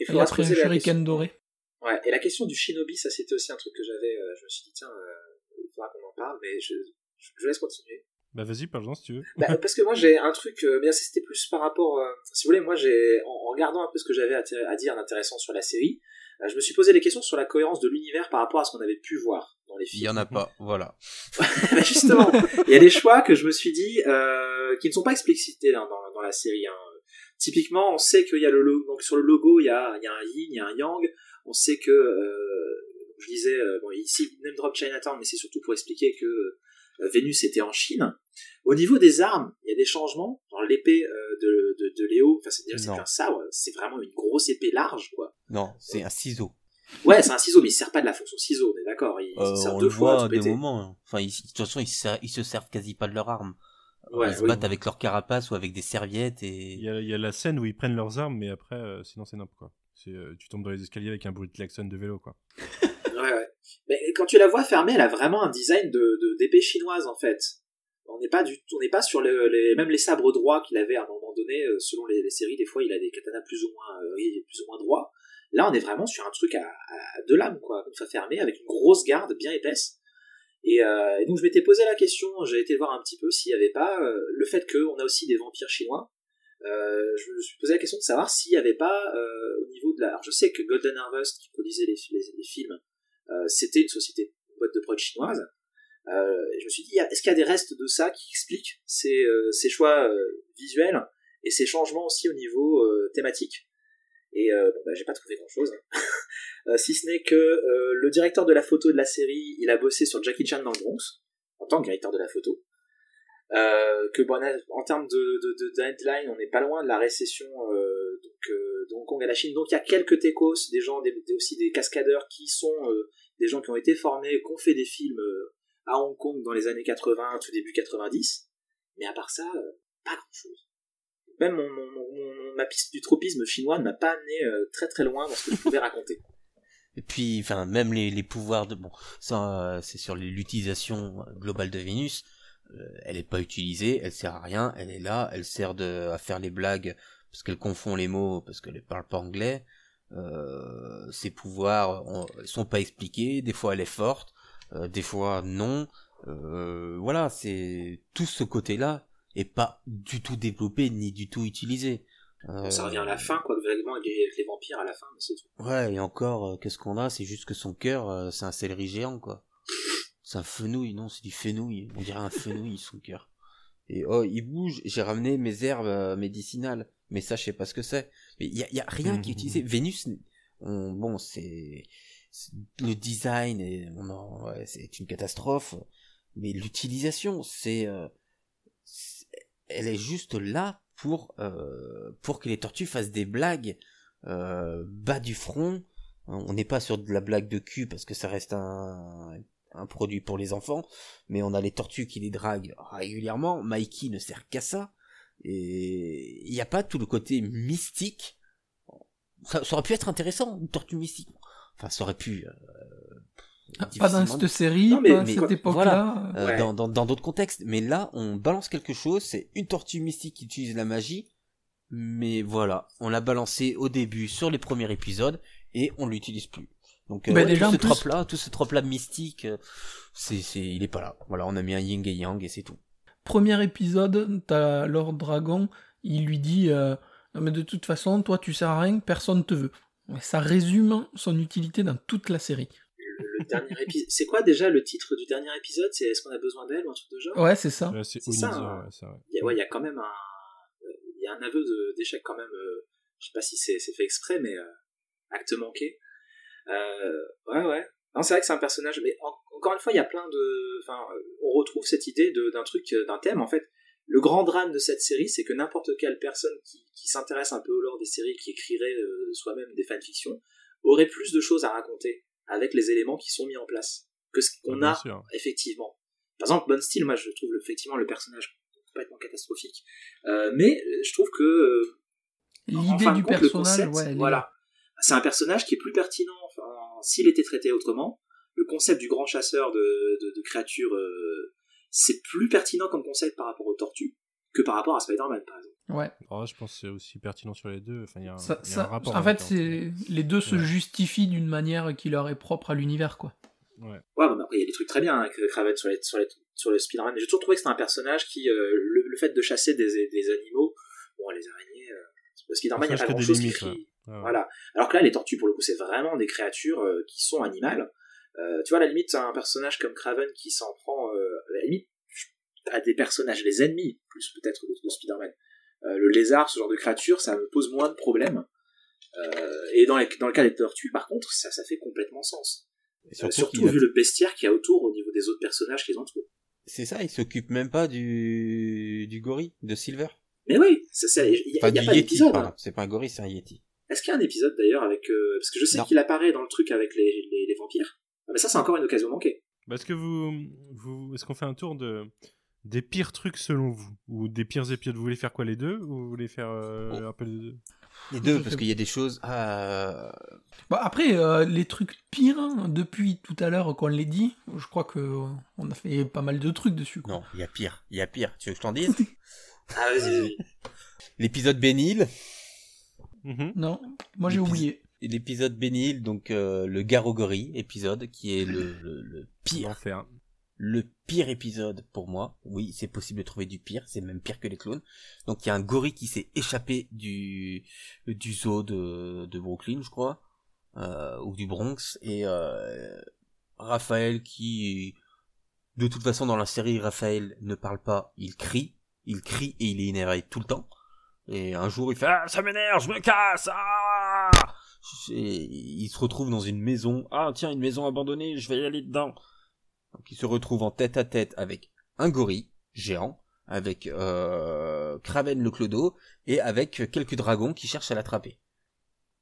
Il Et faudra se après, un poser la shuriken question. doré. Ouais, et la question du shinobi, ça c'était aussi un truc que j'avais. euh, je me suis dit, tiens, euh, il faudra qu'on en parle, mais je, je, je laisse continuer. Bah vas-y, parle-en si tu veux. Bah, parce que moi j'ai un truc, euh, mais ça, c'était plus par rapport, euh, si vous voulez, moi j'ai, en, en regardant un peu ce que j'avais à, à dire d'intéressant sur la série, euh, je me suis posé des questions sur la cohérence de l'univers par rapport à ce qu'on avait pu voir dans Il y en a pas, [laughs] voilà. Bah, justement, il y a des choix que je me suis dit euh, qui ne sont pas explicités dans, dans, dans la série. hein. Typiquement, on sait qu'il y a le logo, donc sur le logo il y a, il y a un yin, il y a un yang. On sait que, euh, je disais, euh, bon ici name drop Chinatown, mais c'est surtout pour expliquer que euh, Vénus était en Chine. Au niveau des armes, il y a des changements. Genre l'épée de, de, de Léo, enfin c'est un sabre, c'est vraiment une grosse épée large quoi. Non, c'est un ciseau. Ouais, c'est un ciseau, mais il sert pas de la fonction ciseau, on est d'accord. Il, il Euh, sert on deux le fois à voit à des péter. moments. hein. Enfin, ils, de toute façon, ils, se servent- ils se servent quasi pas de leur arme. Ouais, ils se oui. battent avec leur carapace ou avec des serviettes et. Il y, a, il y a la scène où ils prennent leurs armes, mais après, euh, sinon c'est n'importe quoi. C'est, euh, tu tombes dans les escaliers avec un bruit de klaxon de vélo quoi. [laughs] Ouais, ouais. Mais quand tu la vois fermée, elle a vraiment un design de, de d'épée chinoise en fait. On n'est pas du, on n'est pas sur le- les, même les sabres droits qu'il avait à un moment donné. euh, Selon les, les séries, des fois, il a des katanas plus ou moins, euh, plus ou moins droits. Là, on est vraiment sur un truc à, deux lames, quoi, comme ça fermé, avec une grosse garde bien épaisse. Et, euh, et donc, je m'étais posé la question. J'ai été voir un petit peu s'il n'y avait pas euh, le fait qu'on a aussi des vampires chinois. Euh, je me suis posé la question de savoir s'il n'y avait pas au niveau de la. Alors, je sais que Golden Harvest qui produisait les, films c'était une société, une boîte de prod chinoise. Et je me suis dit, est-ce qu'il y a des restes de ça qui expliquent ces, choix visuels et ces changements aussi au niveau thématique? Et euh, bon, bah, j'ai pas trouvé grand-chose, hein. [laughs] Euh, si ce n'est que euh, le directeur de la photo de la série, il a bossé sur Jackie Chan dans le Bronx en tant que directeur de la photo. Euh, que bon, en termes de, de, de deadline, on n'est pas loin de la récession euh, donc, de Hong Kong à la Chine. Donc il y a quelques techos, des gens, des, aussi des cascadeurs qui sont des gens qui ont été formés, qui ont fait des films à Hong Kong dans les années 80, tout début 90. Mais à part ça, pas grand-chose. Même mon, ma piste du tropisme chinois ne m'a pas amené euh, très très loin dans ce que je pouvais [laughs] raconter. Et puis, enfin, même les, les pouvoirs de bon, ça, euh, c'est sur l'utilisation globale de Vénus. Euh, elle est pas utilisée, elle sert à rien. Elle est là, elle sert de à faire les blagues parce qu'elle confond les mots parce qu'elle parle pas anglais. Ses pouvoirs on- sont pas expliqués. Des fois, elle est forte, des fois non. Voilà, c'est tout ce côté-là est pas du tout développé ni du tout utilisé. Euh, Ça revient à la fin, quoi, vaguement, avec les, vampires à la fin, mais c'est tout. Ouais, et encore, euh, qu'est-ce qu'on a? C'est juste que son cœur, euh, c'est un céleri géant, quoi. C'est un fenouil, non, c'est du fenouil. On dirait un fenouil, son cœur. Et oh, il bouge. J'ai ramené mes herbes euh, médicinales. Mais ça, je sais pas ce que c'est. Mais il y a, y a rien qui est utilisé. [laughs] Vénus, on, bon, c'est le design, et on en- ouais, c'est une catastrophe. Mais l'utilisation, c'est, euh, c'est- elle est juste là pour euh, pour que les tortues fassent des blagues euh, bas du front. On n'est pas sur de la blague de cul parce que ça reste un, produit pour les enfants, mais on a les tortues qui les draguent régulièrement. Mikey ne sert qu'à ça. Et il n'y a pas tout le côté mystique. Ça, ça aurait pu être intéressant, une tortue mystique. Enfin, ça aurait pu. euh, Ah, Pas dans cette série, Non, mais- pas à cette époque-là. euh, Ouais. dans dans dans d'autres contextes. Mais là, on balance quelque chose. C'est une tortue mystique qui utilise la magie. Mais voilà, on l'a balancé au début sur les premiers épisodes et on l'utilise plus. Donc euh, Bah, ouais, déjà, tout ce plus- trope là, tout ce trope là mystique, euh, c'est c'est il est pas là. Voilà, on a mis un yin et yang et c'est tout. Premier épisode, t'as Lord Dragon, il lui dit euh, Non, mais de toute façon, toi tu sers à rien, personne te veut. Ça résume son utilité dans toute la série. Le, dernier épisode. C'est quoi déjà le titre du dernier épisode? C'est Est-ce qu'on a besoin d'elle ou un truc de genre? Ouais, c'est ça. Ouais, c'est ça, hein. ouais. Il y a, ouais, il y a quand même un, il y a un aveu de- d'échec quand même. euh, je sais pas si c'est c'est fait exprès, mais euh, acte manqué. Euh, ouais, ouais. Non, c'est vrai que c'est un personnage, mais en- encore une fois, il y a plein de, enfin, euh, on retrouve cette idée de- d'un truc, d'un thème en fait. Le grand drame de cette série, c'est que n'importe quelle personne qui, qui s'intéresse un peu au lore des séries, qui écrirait euh, soi-même des fanfictions, aurait plus de choses à raconter avec les éléments qui sont mis en place que ce qu'on Bien a sûr. effectivement. Par exemple, Bon Steel, moi je trouve effectivement le personnage complètement catastrophique. Euh, mais je trouve que euh, en L'idée fin de du compte, le personnage, concept, ouais, elle est- voilà, c'est un personnage qui est plus pertinent. Enfin, s'il était traité autrement, le concept du grand chasseur de, de, de créatures, euh, c'est plus pertinent comme concept par rapport aux tortues que par rapport à Spider-Man, par exemple. Ouais. Oh, je pense que c'est aussi pertinent sur les deux. Enfin, il y a un, Ça- il y a ça- un rapport. en avec, fait, c'est les deux se justifient d'une manière qui leur est propre à l'univers, quoi. Ouais. Ouais, bon, mais après, il y a des trucs très bien avec Craven sur, les, sur, les, sur le Spider-Man. J'ai toujours trouvé que c'était un personnage qui, euh, le, le fait de chasser des, des animaux, bon, les araignées, euh, le Spider-Man, il n'y a pas grand-chose qui crie. Voilà. Alors que là, les tortues, pour le coup, c'est vraiment des créatures euh, qui sont animales. Euh, tu vois, à la limite, un personnage comme Craven qui s'en prend, euh, à la limite, à des personnages, les ennemis, plus peut-être de, de Spider-Man. Euh, le lézard, ce genre de créature, ça me pose moins de problèmes. Euh, et dans, les- dans le cas des tortues, par contre, ça, ça fait complètement sens. Et Euh, surtout a- vu le bestiaire qu'il y a autour au niveau des autres personnages qu'ils entourent. c'est ça, il s'occupe même pas du du gorille de Silver. Mais oui, c'est ça, il n'y a, Enfin, il y a pas d'épisode. hein. C'est pas un gorille, c'est un Yeti. Est-ce qu'il y a un épisode d'ailleurs avec... euh, parce que je sais qu'il apparaît dans le truc avec les, les, les vampires. Ah, mais ça, c'est encore une occasion manquée. Bah, est-ce que vous, vous est-ce qu'on fait un tour de des pires trucs selon vous? Ou des pires épisodes? Vous voulez faire quoi les deux? Ou vous voulez faire euh, Oh. un peu les deux? Les deux, parce qu'il y a des choses. Ah, Bah après, euh, les trucs pires, hein, depuis tout à l'heure qu'on les dit, je crois que euh, on a fait pas mal de trucs dessus. Quoi. non, il y a pire, il y a pire. Tu veux que je t'en dise? [laughs] Ah, vas-y, vas-y. L'épisode Bénil, Mhm. Non, moi j'ai oublié. l'épisode Bénil, donc euh, le Garogori épisode, qui est le, le, le pire, L'enfer. Le pire épisode pour moi. Oui, c'est possible de trouver du pire, c'est même pire que les clones. Donc il y a un gorille qui s'est échappé du du zoo de, de Brooklyn, je crois, euh, ou du Bronx, et euh, Raphaël qui, de toute façon dans la série, Raphaël ne parle pas, il crie, il crie et il est énervé tout le temps. Et un jour, il fait ah, ça m'énerve, je me casse. Ah Et il se retrouve dans une maison. Ah tiens, une maison abandonnée, je vais y aller dedans. Donc il se retrouve en tête à tête avec un gorille géant, avec euh, Kraven le clodo et avec quelques dragons qui cherchent à l'attraper.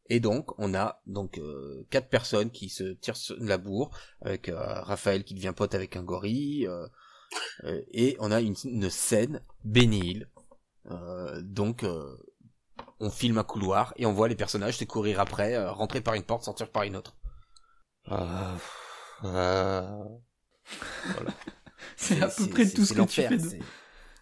Et donc on a donc euh, quatre personnes qui se tirent sur la bourre, avec euh, Raphaël qui devient pote avec un gorille, euh, et on a une, une scène bénile. Donc on filme un couloir et on voit les personnages se courir après, rentrer par une porte, sortir par une autre. Ah. [laughs] C'est à peu près tout ce que tu fais de-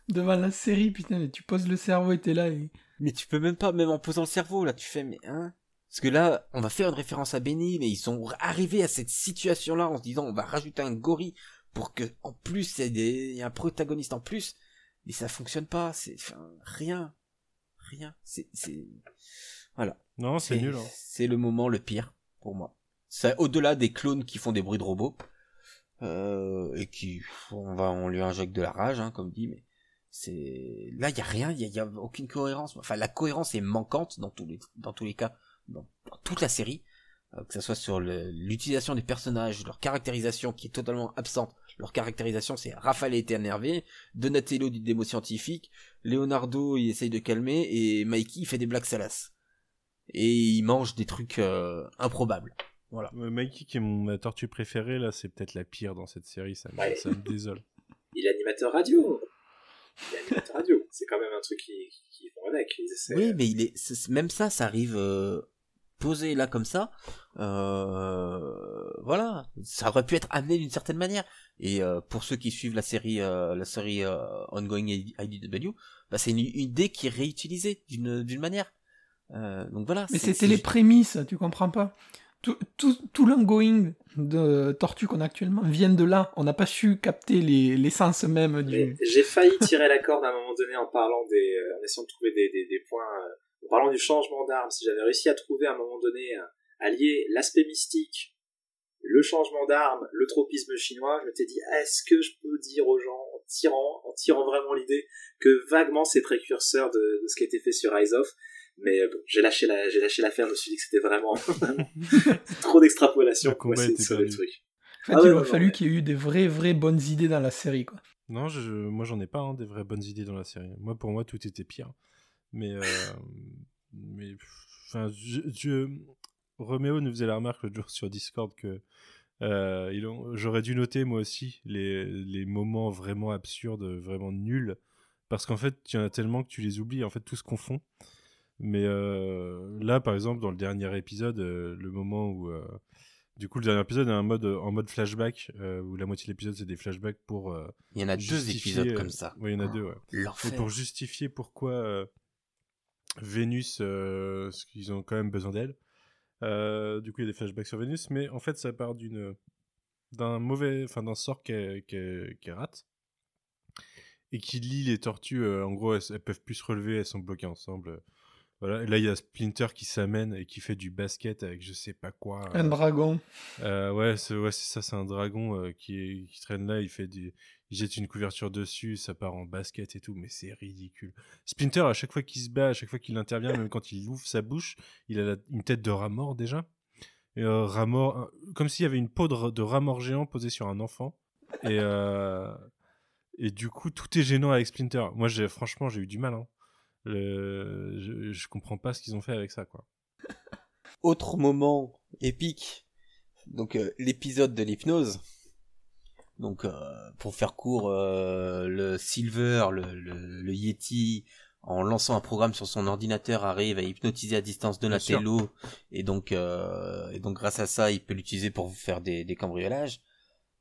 devant la série, putain, mais tu poses le cerveau et t'es là et... Mais tu peux même pas, même en posant le cerveau, là, tu fais, mais hein? Parce que là, on va faire une référence à Benny, mais ils sont arrivés à cette situation-là en se disant, on va rajouter un gorille pour que, en plus, il y, ait des- il y a un protagoniste en plus. Mais ça fonctionne pas, c'est, enfin, rien. rien. C'est, c'est, voilà. Non, c'est nul. Hein. C'est le moment le pire pour moi. C'est au-delà des clones qui font des bruits de robots euh, et qui, on va, on lui injecte de la rage, hein, comme dit, mais c'est là il y a rien, il y a, aucune cohérence. Enfin, la cohérence est manquante dans tous les, dans tous les cas, dans, toute la série, euh, que ce soit sur l'utilisation des personnages, leur caractérisation qui est totalement absente. Leur caractérisation, c'est Raphaël était énervé, Donatello dit des mots scientifiques, Leonardo il essaye de calmer et Mikey il fait des blagues salaces et il mange des trucs euh, improbables. Voilà. Mikey, qui est mon tortue préférée, là, c'est peut-être la pire dans cette série, ça me, ça me désole. [laughs] Il est animateur radio. Il est animateur radio. C'est quand même un truc qui, qui vont avec. Oui, mais il est, même ça, ça arrive euh, posé là comme ça. Euh, voilà, ça aurait pu être amené d'une certaine manière. Et euh, pour ceux qui suivent la série, euh, la série euh, Ongoing IDW, bah, c'est une, une, idée qui est réutilisée d'une d'une manière. Euh, donc voilà. Mais c'était les prémices, tu comprends pas? Tout, tout, l'ongoing de Tortue qu'on a actuellement vient de là. On n'a pas su capter l'essence même du. J'ai failli tirer la corde à un moment donné en parlant des, euh, en essayant de trouver des, des, points, euh, en parlant du changement d'armes. Si j'avais réussi à trouver à un moment donné à lier l'aspect mystique, le changement d'armes, le tropisme chinois, je m'étais dit est-ce que je peux dire aux gens en tirant, en tirant vraiment l'idée que vaguement c'est précurseur de, de, ce qui a été fait sur Eyes Off mais euh, bon, j'ai lâché la, j'ai lâché l'affaire, je me suis dit que c'était vraiment [laughs] [laughs] trop d'extrapolation pour essayer de sauver le truc. En fait, ah il aurait fallu qu'il y ait eu des vraies, vraies bonnes idées dans la série, quoi. Non, je, moi j'en ai pas hein, des vraies bonnes idées dans la série. Moi, pour moi, tout était pire. Mais, euh, [laughs] mais, enfin, je, je, Roméo nous faisait la remarque le jour sur Discord que euh, j'aurais dû noter moi aussi les, les moments vraiment absurdes, vraiment nuls, parce qu'en fait, il y en a tellement que tu les oublies. En fait, tout se confond. Mais euh, là, par exemple, dans le dernier épisode, euh, le moment où. Euh, du coup, le dernier épisode est un mode, en mode flashback, où la moitié de l'épisode, c'est des flashbacks pour. il y en a deux épisodes comme ça. Oui, il y en a deux, ouais. Et pour justifier pourquoi Vénus, parce qu'ils ont quand même besoin d'elle. du coup, il y a des flashbacks sur Vénus, mais en fait, ça part d'une d'un mauvais, enfin d'un sort qui qui rate et qui lie les tortues. en gros, elles, elles, peuvent plus se relever, elles sont bloquées ensemble. Voilà, là il y a Splinter qui s'amène et qui fait du basket avec je sais pas quoi. Un dragon. Euh, ouais, c'est ouais, ça, c'est un dragon euh, qui, qui traîne là, il fait du, il jette une couverture dessus, ça part en basket et tout, mais c'est ridicule. Splinter à chaque fois qu'il se bat, à chaque fois qu'il intervient, même quand il ouvre sa bouche, il a une tête de rat mort déjà. Et euh, rat mort, comme s'il y avait une peau de, de rat mort géant posée sur un enfant. Et et du coup tout est gênant avec Splinter. Moi franchement j'ai eu du mal. Hein. Je, je comprends pas ce qu'ils ont fait avec ça, quoi. [laughs] Autre moment épique, donc euh, l'épisode de l'hypnose. Donc, euh, pour faire court, euh, le Silver, le, le, Yeti, en lançant un programme sur son ordinateur, arrive à hypnotiser à distance Donatello, et donc, et donc grâce à ça, il peut l'utiliser pour faire des, des cambriolages.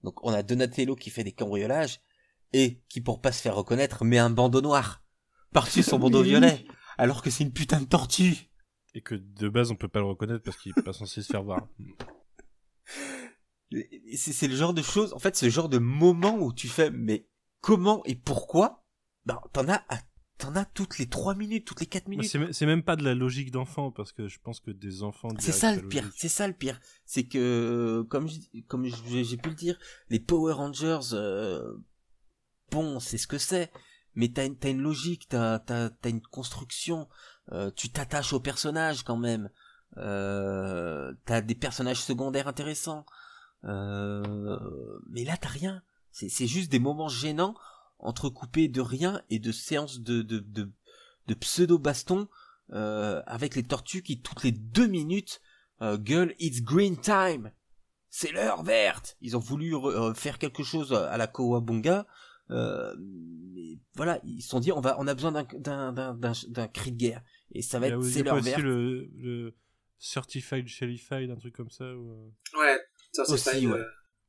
Donc, on a Donatello qui fait des cambriolages et qui, pour pas se faire reconnaître, met un bandeau noir par-dessus son bandeau violet, alors que c'est une putain de tortue. Et que de base on peut pas le reconnaître parce qu'il est pas censé se faire voir. C'est le genre de choses, en fait, c'est le genre de moment où tu fais, mais comment et pourquoi? Ben, t'en as, t'en as toutes les 3 minutes, toutes les 4 minutes. C'est même pas de la logique d'enfant parce que je pense que des enfants. C'est ça le pire, c'est ça le pire, c'est que comme comme j'ai pu le dire, les Power Rangers, euh, bon, c'est ce que c'est, mais t'as une, une logique, t'as as, une construction, euh, tu t'attaches aux personnages quand même, euh, t'as des personnages secondaires intéressants, euh, mais là t'as rien, c'est juste des moments gênants entrecoupés de rien et de séances de, de, de, de pseudo baston avec les tortues qui toutes les deux minutes gueulent It's green time, c'est l'heure verte. Ils ont voulu faire quelque chose à la Kowabunga euh, mais voilà, ils se sont dit on va, on a besoin d'un d'un d'un cri de guerre et ça va être c'est leur vert. Le, le certified shellified un truc comme ça ou... Euh ouais, certified ouais.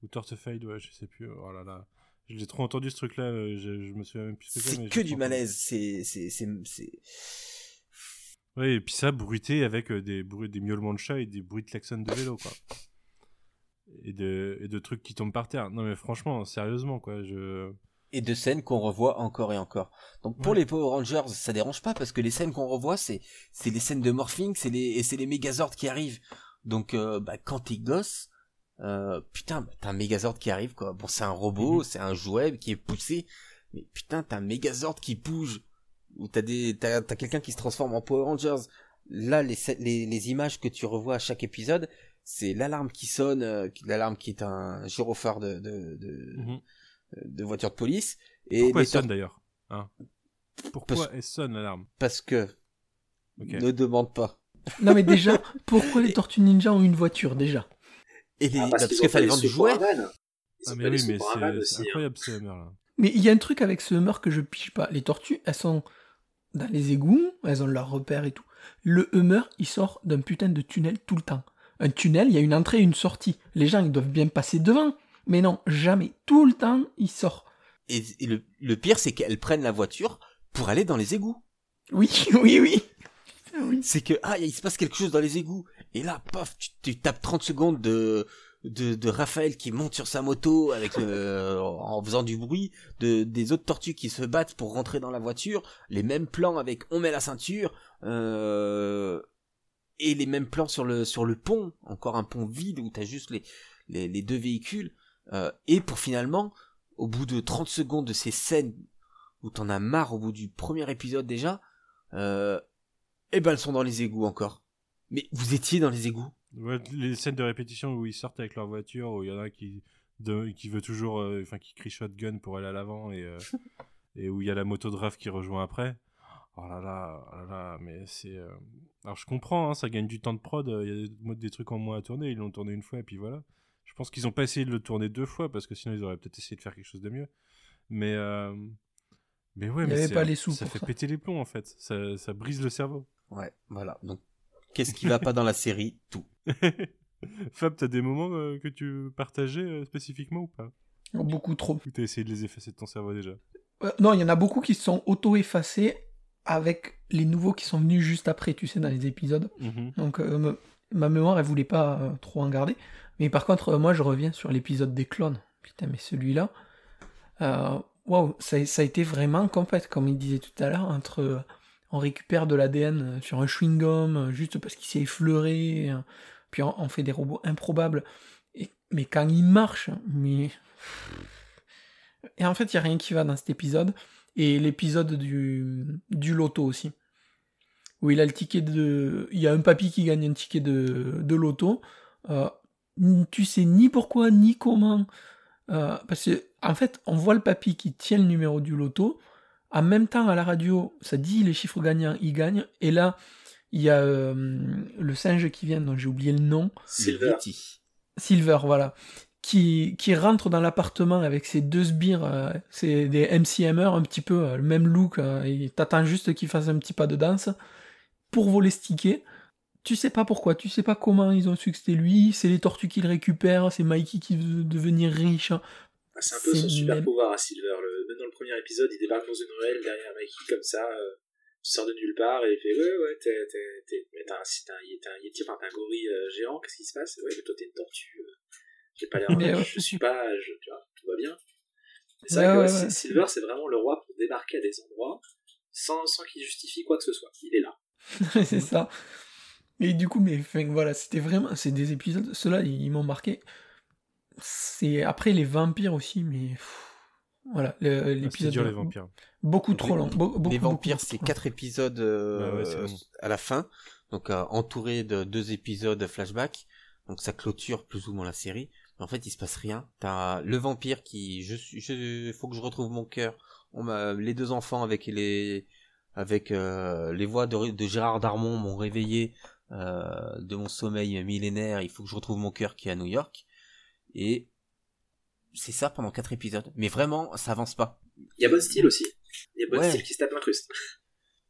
ou tortified ouais, je sais plus. Oh là là. J'ai trop entendu ce truc là, euh, je, je me souviens même plus ce que c'est. C'est que du malaise, c'est c'est c'est Oui, et puis ça bruité avec des bruits des miaulements de chat et des bruits de klaxon de vélo quoi. et de et de trucs qui tombent par terre. Non mais franchement, sérieusement quoi, je et de scènes qu'on revoit encore et encore. Donc pour les Power Rangers, ça dérange pas parce que les scènes qu'on revoit, c'est c'est les scènes de morphing, c'est les et c'est les Megazords qui arrivent. Donc euh, bah, quand t'es gosse, euh, putain, bah, t'as un Megazord qui arrive quoi. Bon, c'est un robot, Mhm. c'est un jouet qui est poussé, mais putain, t'as un Megazord qui bouge. Ou t'as des t'as t'as quelqu'un qui se transforme en Power Rangers. Là, les les les images que tu revois à chaque épisode, c'est l'alarme qui sonne, euh, l'alarme qui est un gyrophare de de de, Mhm. De voiture de police. Et Pourquoi elle sonne d'ailleurs hein? Pourquoi Parce- elle sonne l'alarme? Parce que ne demande pas. Non mais déjà, [laughs] pourquoi les Tortues Ninja ont une voiture déjà? Et les, Ah, bah, parce parce qu'ils qu'il fallait vendre du jouet. Ah mais oui, mais c'est- hein. incroyable ce Hammer là. Mais il y a un truc avec ce Hummer que je pige pas. Les tortues, elles sont dans les égouts, elles ont leurs repères et tout. Le Hummer, il sort d'un putain de tunnel tout le temps. Un tunnel, il y a une entrée et une sortie. Les gens, ils doivent bien passer devant. Mais non, jamais. Tout le temps, il sort. Et, et le, le pire, c'est qu'elles prennent la voiture pour aller dans les égouts. Oui, [laughs] oui, oui. Oui. C'est que, ah, il se passe quelque chose dans les égouts. Et là, paf, tu, tu tapes 30 secondes de, de, de Raphaël qui monte sur sa moto avec le, en faisant du bruit, de, des autres tortues qui se battent pour rentrer dans la voiture, les mêmes plans avec on met la ceinture, euh, et les mêmes plans sur le, sur le pont, encore un pont vide où t'as juste les, les, les deux véhicules, euh, et pour finalement, au bout de 30 secondes de ces scènes où t'en as marre au bout du premier épisode déjà, euh, eh ben elles sont dans les égouts encore. Mais vous étiez dans les égouts les scènes de répétition où ils sortent avec leur voiture, où il y en a qui, de, qui veut toujours, euh, enfin qui crie shotgun pour aller à l'avant et, euh, [laughs] et où il y a la moto de Raph qui rejoint après. Oh là là, oh là là, mais c'est. euh, Alors je comprends, hein, ça gagne du temps de prod. Il y a des, des trucs en moins à tourner. Ils l'ont tourné une fois et puis voilà. Je pense qu'ils ont pas essayé de le tourner deux fois parce que sinon ils auraient peut-être essayé de faire quelque chose de mieux. Mais euh, mais ouais, Il mais avait c'est- pas les sous ça fait ça. péter les plombs en fait. Ça, ça brise le cerveau. Ouais, voilà. Donc, qu'est-ce qui va pas dans la série Tout. [laughs] Fab, t'as des moments euh, que tu veux partager euh, spécifiquement ou pas? Beaucoup trop. Ou t'as essayé de les effacer de ton cerveau déjà? Euh, non, il y en a beaucoup qui se sont auto-effacés avec les nouveaux qui sont venus juste après, tu sais, dans les épisodes. Donc euh, me- ma mémoire, elle voulait pas euh, trop en garder. Mais par contre, euh, moi, je reviens sur l'épisode des clones. Putain, mais celui-là, euh, waouh, ça, ça a été vraiment complet, comme il disait tout à l'heure, entre on récupère de l'ADN sur un chewing-gum juste parce qu'il s'est effleuré, puis on, fait des robots improbables. Mais quand il marche, mais et en fait, il y a rien qui va dans cet épisode. Et l'épisode du, du loto aussi. Où il a le ticket de. Il y a un papy qui gagne un ticket de, de loto. Euh, tu sais ni pourquoi, ni comment. Euh, parce que, en fait, on voit le papy qui tient le numéro du loto. En même temps, à la radio, ça dit les chiffres gagnants, il gagne. Et là, il y a euh, le singe qui vient, dont j'ai oublié le nom. Silver. Silver, voilà, qui, qui rentre dans l'appartement avec ses deux sbires, euh, c'est des MCMer, un petit peu euh, le même look, euh, et t'attends juste qu'il fasse un petit pas de danse pour voler ce ticket. Tu sais pas pourquoi, tu sais pas comment ils ont su que c'était lui, c'est les tortues qui le récupèrent, c'est Mikey qui veut devenir riche. Ah, C'est un peu son super même- pouvoir à Silver. Le, même dans le premier épisode, il débarque dans une ruelle derrière Mikey comme ça, euh, sort de nulle part et il fait Ouais, ouais, t'es, t'es, t'es, mais t'as un, t'es un, yeti, enfin t'es un gorille euh, géant, qu'est-ce qui se passe? Ouais, mais toi t'es une tortue. euh, j'ai pas l'air. Je, ouais. je suis pas. Je, tu vois, tout va bien. C'est vrai que ouais, ouais. Silver, c'est vraiment le roi pour débarquer à des endroits sans, sans qu'il justifie quoi que ce soit. Il est là. [laughs] c'est ça. Et du coup, mais enfin, voilà, c'était vraiment, c'est des épisodes, ceux-là, ils, ils m'ont marqué. C'est après les vampires aussi, mais pff, voilà, le- Ah, l'épisode dur les vampires. beaucoup trop Les- long. Be- beaucoup, les vampires, c'est quatre épisodes euh, Bah ouais, à la fin, donc euh, entouré de deux épisodes flashback. Donc ça clôture plus ou moins la série. Mais en fait, il se passe rien. T'as le vampire qui, je suis, je, faut que je retrouve mon cœur. On les deux enfants avec les, avec euh, les voix de, de Gérard Darmon m'ont réveillé euh, de mon sommeil millénaire. Il faut que je retrouve mon cœur qui est à New York. Et c'est ça pendant quatre épisodes. Mais vraiment, ça avance pas. Il y a Bon Style aussi. Il y a Bon Ouais. Style qui se tape l'incruste.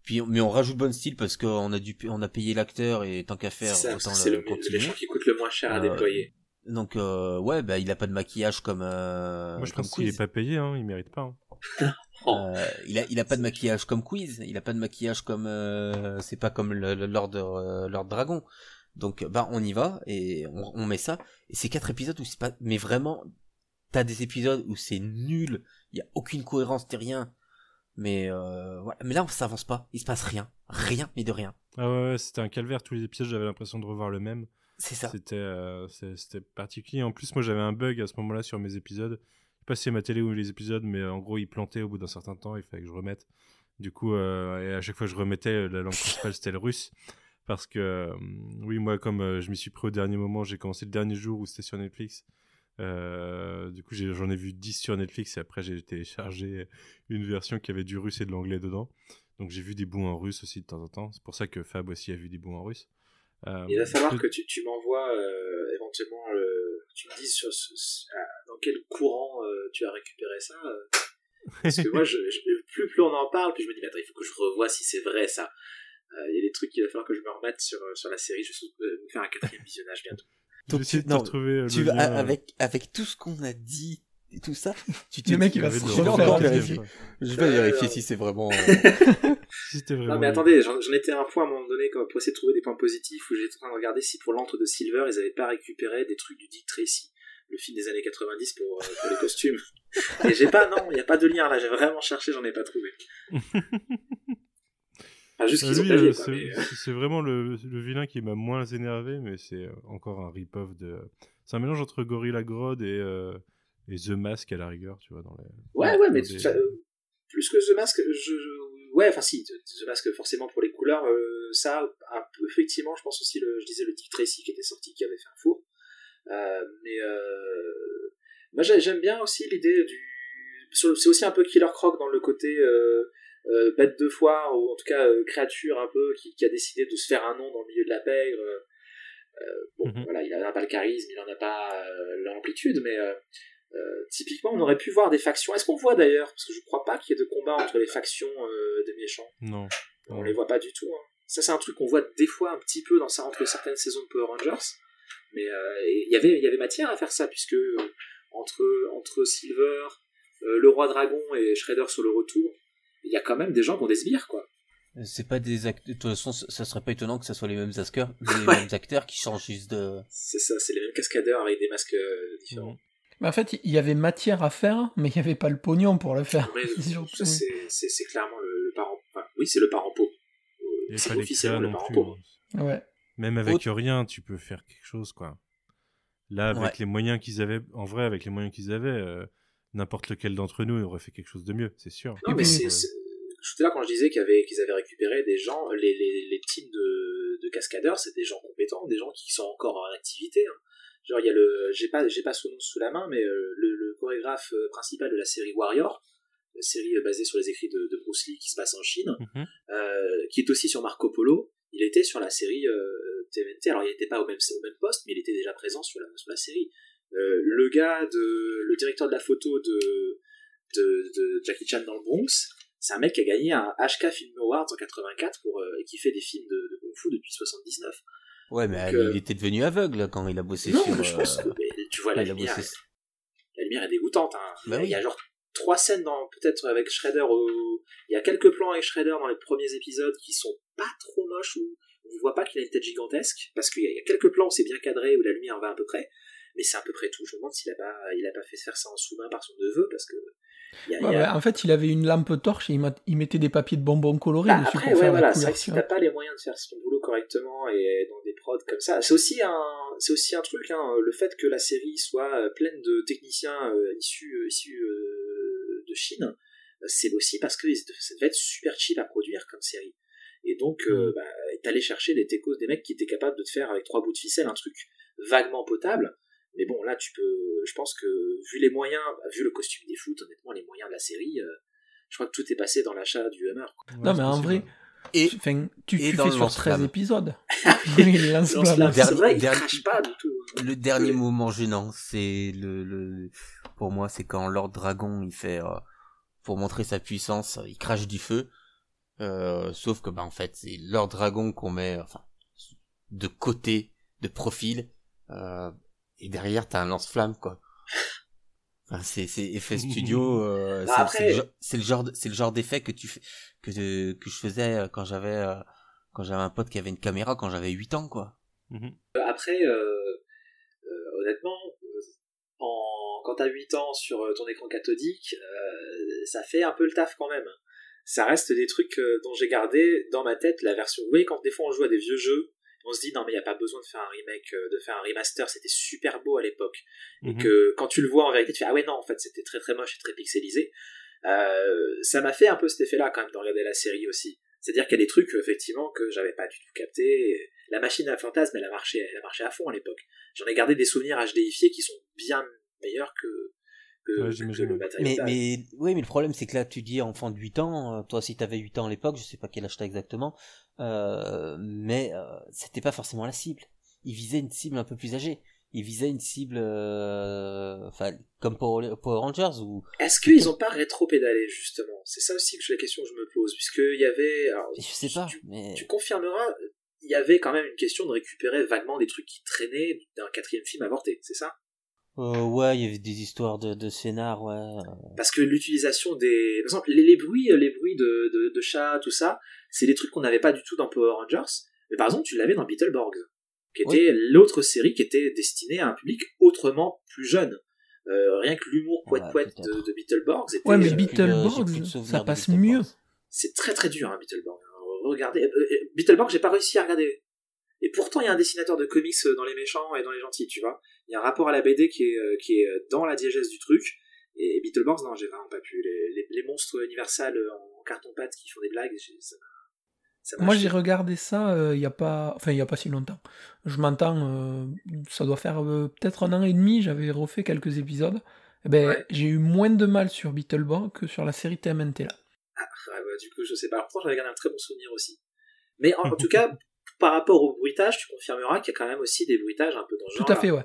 Puis, mais on rajoute bon style parce qu'on a dû, on a payé l'acteur et tant qu'à faire, C'est ça, autant c'est le, le, le continuer. méchant qui coûte le moins cher à Euh, déployer. Donc, euh, ouais, bah, il a pas de maquillage comme, euh, Moi je comme pense qu'il est pas payé, hein, il mérite pas. hein. [laughs] Euh, il a, il a pas de maquillage comme Quiz. Il a pas de maquillage comme, euh, c'est pas comme le, le Lord, euh, Lord Dragon. Donc, bah, on y va et on, on met ça. Et c'est quatre épisodes où c'est pas, mais vraiment t'as des épisodes où c'est nul, il y a aucune cohérence, t'es rien. Mais voilà. Mais là, ça avance pas. Il se passe rien, rien, mais de rien. Ah ouais, ouais c'était un calvaire. Tous les épisodes, j'avais l'impression de revoir le même. C'est ça. C'était, c'était particulier. En plus, moi, j'avais un bug à ce moment-là sur mes épisodes. Pas si c'est ma télé ou les épisodes, mais en gros, il plantait au bout d'un certain temps. Il fallait que je remette. Du coup, euh, et à chaque fois que je remettais, la langue principale c'était le russe. Parce que, euh, oui, moi, comme euh, je m'y suis pris au dernier moment, j'ai commencé le dernier jour où c'était sur Netflix. Du coup, j'en ai, vu 10 sur Netflix et après j'ai téléchargé une version qui avait du russe et de l'anglais dedans. Donc j'ai vu des bouts en russe aussi de temps en temps. C'est pour ça que Fab aussi a vu des bouts en russe. Il va falloir que tu, tu m'envoies éventuellement, le, tu me dises sur, dans quel courant tu as récupéré ça. [laughs] parce que moi, je, plus, plus on en parle, plus je me dis, mais attends, il faut que je revoie si c'est vrai ça. Il y a des trucs qu'il va falloir que je me remette sur, sur la série. Je vais faire un quatrième visionnage bientôt. [laughs] Donc, tu, non, retrouver tu vas, avec, avec tout ce qu'on a dit et tout ça, [laughs] tu te le mec, il va se encore vérifier. Je vais vérifier si c'est vraiment. si vraiment. Non, mais attendez, j'en étais à un point à un moment donné pour essayer de trouver des points positifs où j'étais en train de regarder si pour l'antre de Silver, ils avaient pas récupéré des trucs du Dick Tracy, le film des années 90 pour, pour les costumes. et j'ai pas, non, il n'y a pas de lien là, j'ai vraiment cherché, j'en ai pas trouvé. [laughs] Ah, euh, c'est vraiment le, le, vilain qui m'a moins énervé, mais c'est euh, encore un rip-off de. C'est un mélange entre Gorilla Grodd et, euh, et The Mask à la rigueur, tu vois. Dans les, ouais, ouais, mais plus que The Mask, je, ouais, enfin si, The Mask forcément pour les couleurs, ça, un peu, effectivement, je pense aussi, le, je disais le Dick Tracy qui était sorti, qui avait fait un four. Mais moi j'aime bien aussi l'idée du. C'est aussi un peu Killer Croc dans le côté euh, bête de foire ou en tout cas euh, créature un peu qui, qui, a décidé de se faire un nom dans le milieu de la pègre. Euh, bon, mhm. voilà, il n'a pas le charisme, il n'en a pas l'amplitude, mais typiquement, on aurait pu voir des factions. Est-ce qu'on voit d'ailleurs? Parce que je crois pas qu'il y ait de combat entre les factions des méchants. Non. On les voit pas du tout. Hein. Ça, c'est un truc qu'on voit des fois un petit peu dans ça, entre certaines saisons de Power Rangers. Mais il y avait, il y avait matière à faire ça, puisque entre, entre Silver, le roi dragon et Shredder sur le retour, il y a quand même des gens qui ont des sbires, quoi. C'est pas des acteurs. De toute façon, ça serait pas étonnant que ce soit les mêmes acteurs, [laughs] les mêmes acteurs qui changent juste de. C'est ça, c'est les mêmes cascadeurs avec des masques euh, différents. Mais en fait, il y avait matière à faire, mais il n'y avait pas le pognon pour le faire. [laughs] c'est clairement le, parent. Enfin, oui, c'est le parent pot. C'est officiellement le parent pot. Hein. Ouais. Même avec rien, tu peux faire quelque chose, quoi. Là, avec les moyens qu'ils avaient, en vrai, avec les moyens qu'ils avaient, euh, n'importe lequel d'entre nous aurait fait quelque chose de mieux, c'est sûr. Non, mais c'est, tout là quand je disais qu'ils avaient, qu'ils avaient récupéré des gens, les, les, les teams de, de cascadeurs, c'est des gens compétents, des gens qui sont encore en activité. Hein. Genre, il y a le, j'ai pas, j'ai pas son nom sous la main, mais euh, le, le, chorégraphe euh, principal de la série Warrior, la série euh, basée sur les écrits de, de Bruce Lee qui se passe en Chine, mhm. euh, qui est aussi sur Marco Polo, il était sur la série euh, TMNT. Alors, il n'était pas au même, au même poste, mais il était déjà présent sur la, sur la série. Euh, le gars de le directeur de la photo de, de, Jackie Chan dans le Bronx, c'est un mec qui a gagné un HK Film Awards en 84 pour, euh, et qui fait des films de, de Kung Fu depuis 79. Ouais, mais il euh, était devenu aveugle quand il a bossé non, sur. Non, je pense que tu vois la lumière. La lumière est dégoûtante. Hein. Bah il y a genre trois scènes dans peut-être avec Shredder. Il y a quelques plans avec Shredder dans les premiers épisodes qui sont pas trop moches où on ne voit pas qu'il a une tête gigantesque parce qu'il y, a quelques plans où c'est bien cadré où la lumière va à peu près mais c'est à peu près tout. Je me demande s'il a pas, il a pas fait faire ça en sous-main par son neveu, parce que. En fait, il avait une lampe torche et il, mettait des papiers de bonbons colorés bah, dessus après, pour ouais, voilà, c'est vrai que si t'as pas les moyens de faire son boulot correctement et dans des prods comme ça, c'est aussi un, c'est aussi un truc, hein, le fait que la série soit euh, pleine de techniciens euh, issus, euh, issus de Chine, c'est aussi parce que ça devait être super cheap à produire comme série. Et donc, mm. bah, t'allais chercher des techos, des mecs qui étaient capables de te faire avec trois bouts de ficelle un truc vaguement potable, mais bon, là, tu peux. Je pense que, vu les moyens, vu le costume des foot, honnêtement, les moyens de la série, euh, je crois que tout est passé dans l'achat du Hummer. non, mais en vrai. Et, tu, et tu fais sur 13 épisodes. [laughs] c'est vrai, il crache pas du tout. Le dernier moment gênant, c'est le, le, pour moi, c'est quand Lord Dragon, il fait, euh, pour montrer sa puissance, il crache du feu. Euh, sauf que, bah, en fait, c'est Lord Dragon qu'on met, enfin, de côté, de profil, euh, et derrière t'as un lance-flamme quoi. Enfin, c'est c'est effet studio [laughs] euh, bah, c'est le genre c'est le genre d'effet que tu fais que que je faisais quand j'avais quand j'avais un pote qui avait une caméra quand j'avais 8 ans quoi. Mhm. Après honnêtement en, quand t'as 8 ans sur ton écran cathodique, ça fait un peu le taf quand même. Ça reste des trucs dont j'ai gardé dans ma tête la version. Vous voyez, quand des fois on joue à des vieux jeux, on se dit non mais il n'y a pas besoin de faire un remake, de faire un remaster, c'était super beau à l'époque. Et Mhm. que quand tu le vois en vérité, tu fais ah ouais non, en fait c'était très très moche et très pixelisé. Euh, ça m'a fait un peu cet effet-là quand même de regarder la série aussi. C'est-à-dire qu'il y a des trucs effectivement que j'avais pas du tout capté. La machine à fantasme, elle a marché, elle a marché à fond à l'époque. J'en ai gardé des souvenirs HDifiés qui sont bien meilleurs que, que, Ouais, que j'imagine, le matériel. Mais, oui, mais le problème, c'est que là, tu dis enfant de 8 ans, euh, toi, si t'avais 8 ans à l'époque, je sais pas quel âge t'as exactement, euh, mais euh, c'était pas forcément la cible. Il visait une cible un peu plus âgée. Il visait une cible, euh, enfin, comme Power, Power Rangers, ou Est-ce qu'ils ont pas rétro-pédalé justement? C'est ça aussi que je- la question que je me pose, puisqu'il y avait. alors, je sais pas, Tu, mais tu confirmeras, il y avait quand même une question de récupérer vaguement des trucs qui traînaient d'un quatrième film avorté, c'est ça? Euh, ouais, il y avait des histoires de, de scénar, ouais. euh, Parce que l'utilisation des. Par exemple, les, les bruits, les bruits de, de, de chats, tout ça, c'est des trucs qu'on n'avait pas du tout dans Power Rangers. Mais par exemple, tu l'avais dans Beetleborgs, qui était l'autre série qui était destinée à un public autrement plus jeune. Euh, rien que l'humour Ouais, poète-poète de, Beetleborgs était. Ouais, mais euh, Beetleborgs, ça passe mieux. c'est très très dur, hein, Beetleborgs. Regardez, euh, euh, Beetleborgs, j'ai pas réussi à regarder. Et pourtant, il y a un dessinateur de comics euh, dans les méchants et dans les gentils, tu vois. Il y a un rapport à la BD qui est, euh, qui est euh, dans la diégèse du truc. Et Beetleborgs, non, j'ai vraiment pas pu. Les, les, les monstres universels euh, en carton-pâte qui font des blagues, ça Moi, j'ai regardé ça euh, il y a pas, enfin il y a pas si longtemps. Je m'entends, euh, ça doit faire euh, peut-être un an et demi. J'avais refait quelques épisodes. Eh ben, Ouais. j'ai eu moins de mal sur Beetleborg que sur la série TMNT là. Ah, ouais, du coup, je sais pas. Pourtant, j'avais gardé un très bon souvenir aussi. Mais en, en [laughs] tout cas, par rapport au bruitage, tu confirmeras qu'il y a quand même aussi des bruitages un peu dans ce Tout à fait, ouais.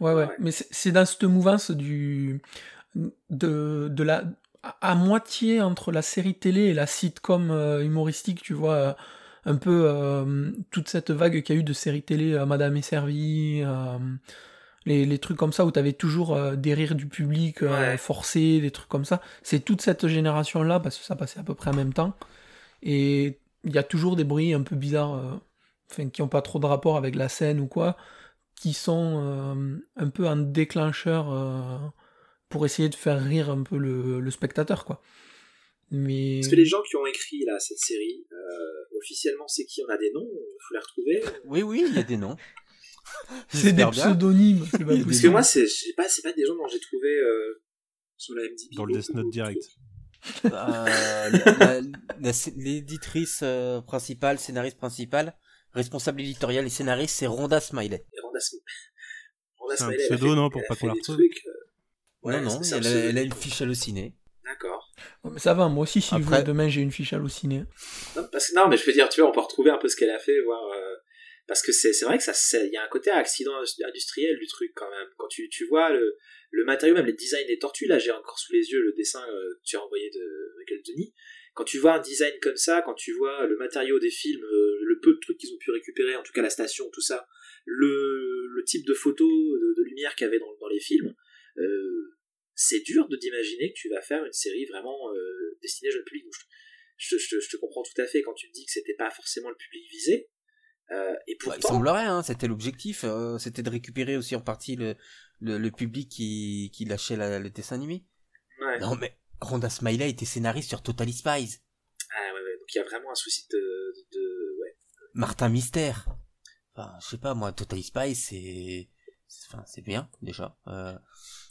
Ouais, ouais. Ouais. Mais c'est dans cette mouvance du de, de la à, moitié entre la série télé et la sitcom euh, humoristique, tu vois, euh, un peu euh, toute cette vague qu'il y a eu de séries télé, euh, Madame est servie, les, les trucs comme ça où t'avais toujours des rires du public Ouais. forcés, des trucs comme ça. C'est toute cette génération là parce que ça passait à peu près en même temps. Et il y a toujours des bruits un peu bizarres, enfin qui ont pas trop de rapport avec la scène ou quoi qui sont euh, un peu un déclencheur euh, pour essayer de faire rire un peu le, le spectateur, quoi. Mais Parce que les gens qui ont écrit là cette série, euh, officiellement, c'est qui On a des noms Il faut les retrouver. Oui, oui, il y a des noms. [laughs] c'est des pseudonymes, pas Parce que moi, c'est, pas, c'est pas des gens dont j'ai trouvé euh, sur la MDB. Dans le Death Note direct. Euh, L'éditrice euh, principale, scénariste principale, responsable éditorial et scénariste, c'est Rhonda Smiley. Et Rhonda Sm- Rhonda C'est un Smiley, pseudo, fait- non, pour pas qu'on la retrouve. ouais, non, non, elle a, pseudo. elle a une fiche hallucinée. D'accord. Oh, mais ça va, moi aussi, si je Après- veux, demain j'ai une fiche hallucinée. Non, parce non, mais je veux dire, tu vois, on peut retrouver un peu ce qu'elle a fait, voir. euh, parce que c'est, vrai que ça, il y a un côté accident industriel du truc quand même. Quand tu, tu vois le, le matériau, même les designs des tortues, là, j'ai encore sous les yeux le dessin euh, que tu as envoyé de Michael Denis. Quand tu vois un design comme ça, quand tu vois le matériau des films, euh, le peu de trucs qu'ils ont pu récupérer, en tout cas la station, tout ça, le, le type de photos, de, de lumière qu'il y avait dans, dans les films, euh, c'est dur de d'imaginer que tu vas faire une série vraiment euh, destinée au jeune public. Je, je, je, je te comprends tout à fait quand tu me dis que c'était pas forcément le public visé. Et Bah, il pourtant, semblerait, hein, c'était l'objectif, c'était de récupérer aussi en partie le, le, le public qui, qui lâchait la, le dessin animé. ouais. Non, mais Rhonda Smiley était scénariste sur Totally Spies. Ah, ouais, ouais. donc il y a vraiment un souci de, de, de- ouais. Martin Mystère. Enfin, je sais pas, moi, Totally Spies, c'est, enfin, c'est bien, déjà. Euh,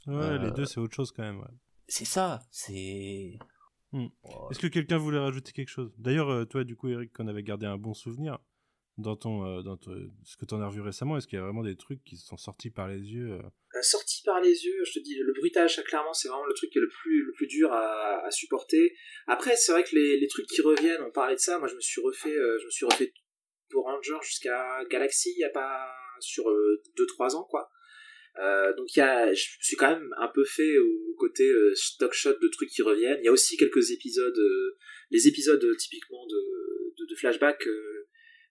Ouais, Euh, les deux, c'est autre chose quand même. ouais. c'est ça, c'est... Hmm. Oh, Est-ce que quelqu'un voulait rajouter quelque chose? D'ailleurs, euh, toi, du coup, Eric, qu'on avait gardé un bon souvenir dans ton, euh, dans ce que tu en as revu récemment, est-ce qu'il y a vraiment des trucs qui sont sortis par les yeux euh Euh, sorti par les yeux, je te dis, le bruitage, clairement, c'est vraiment le truc qui est le plus, le plus dur à, supporter. Après, c'est vrai que les, les trucs qui reviennent, on parlait de ça, moi je me suis refait, je me suis refait pour Ranger jusqu'à Galaxy, il y a pas, sur 2-3 ans, quoi. Donc y a, je suis quand même un peu fait au côté stock shot de trucs qui reviennent. Il y a aussi quelques épisodes, les épisodes typiquement de, de, de flashback.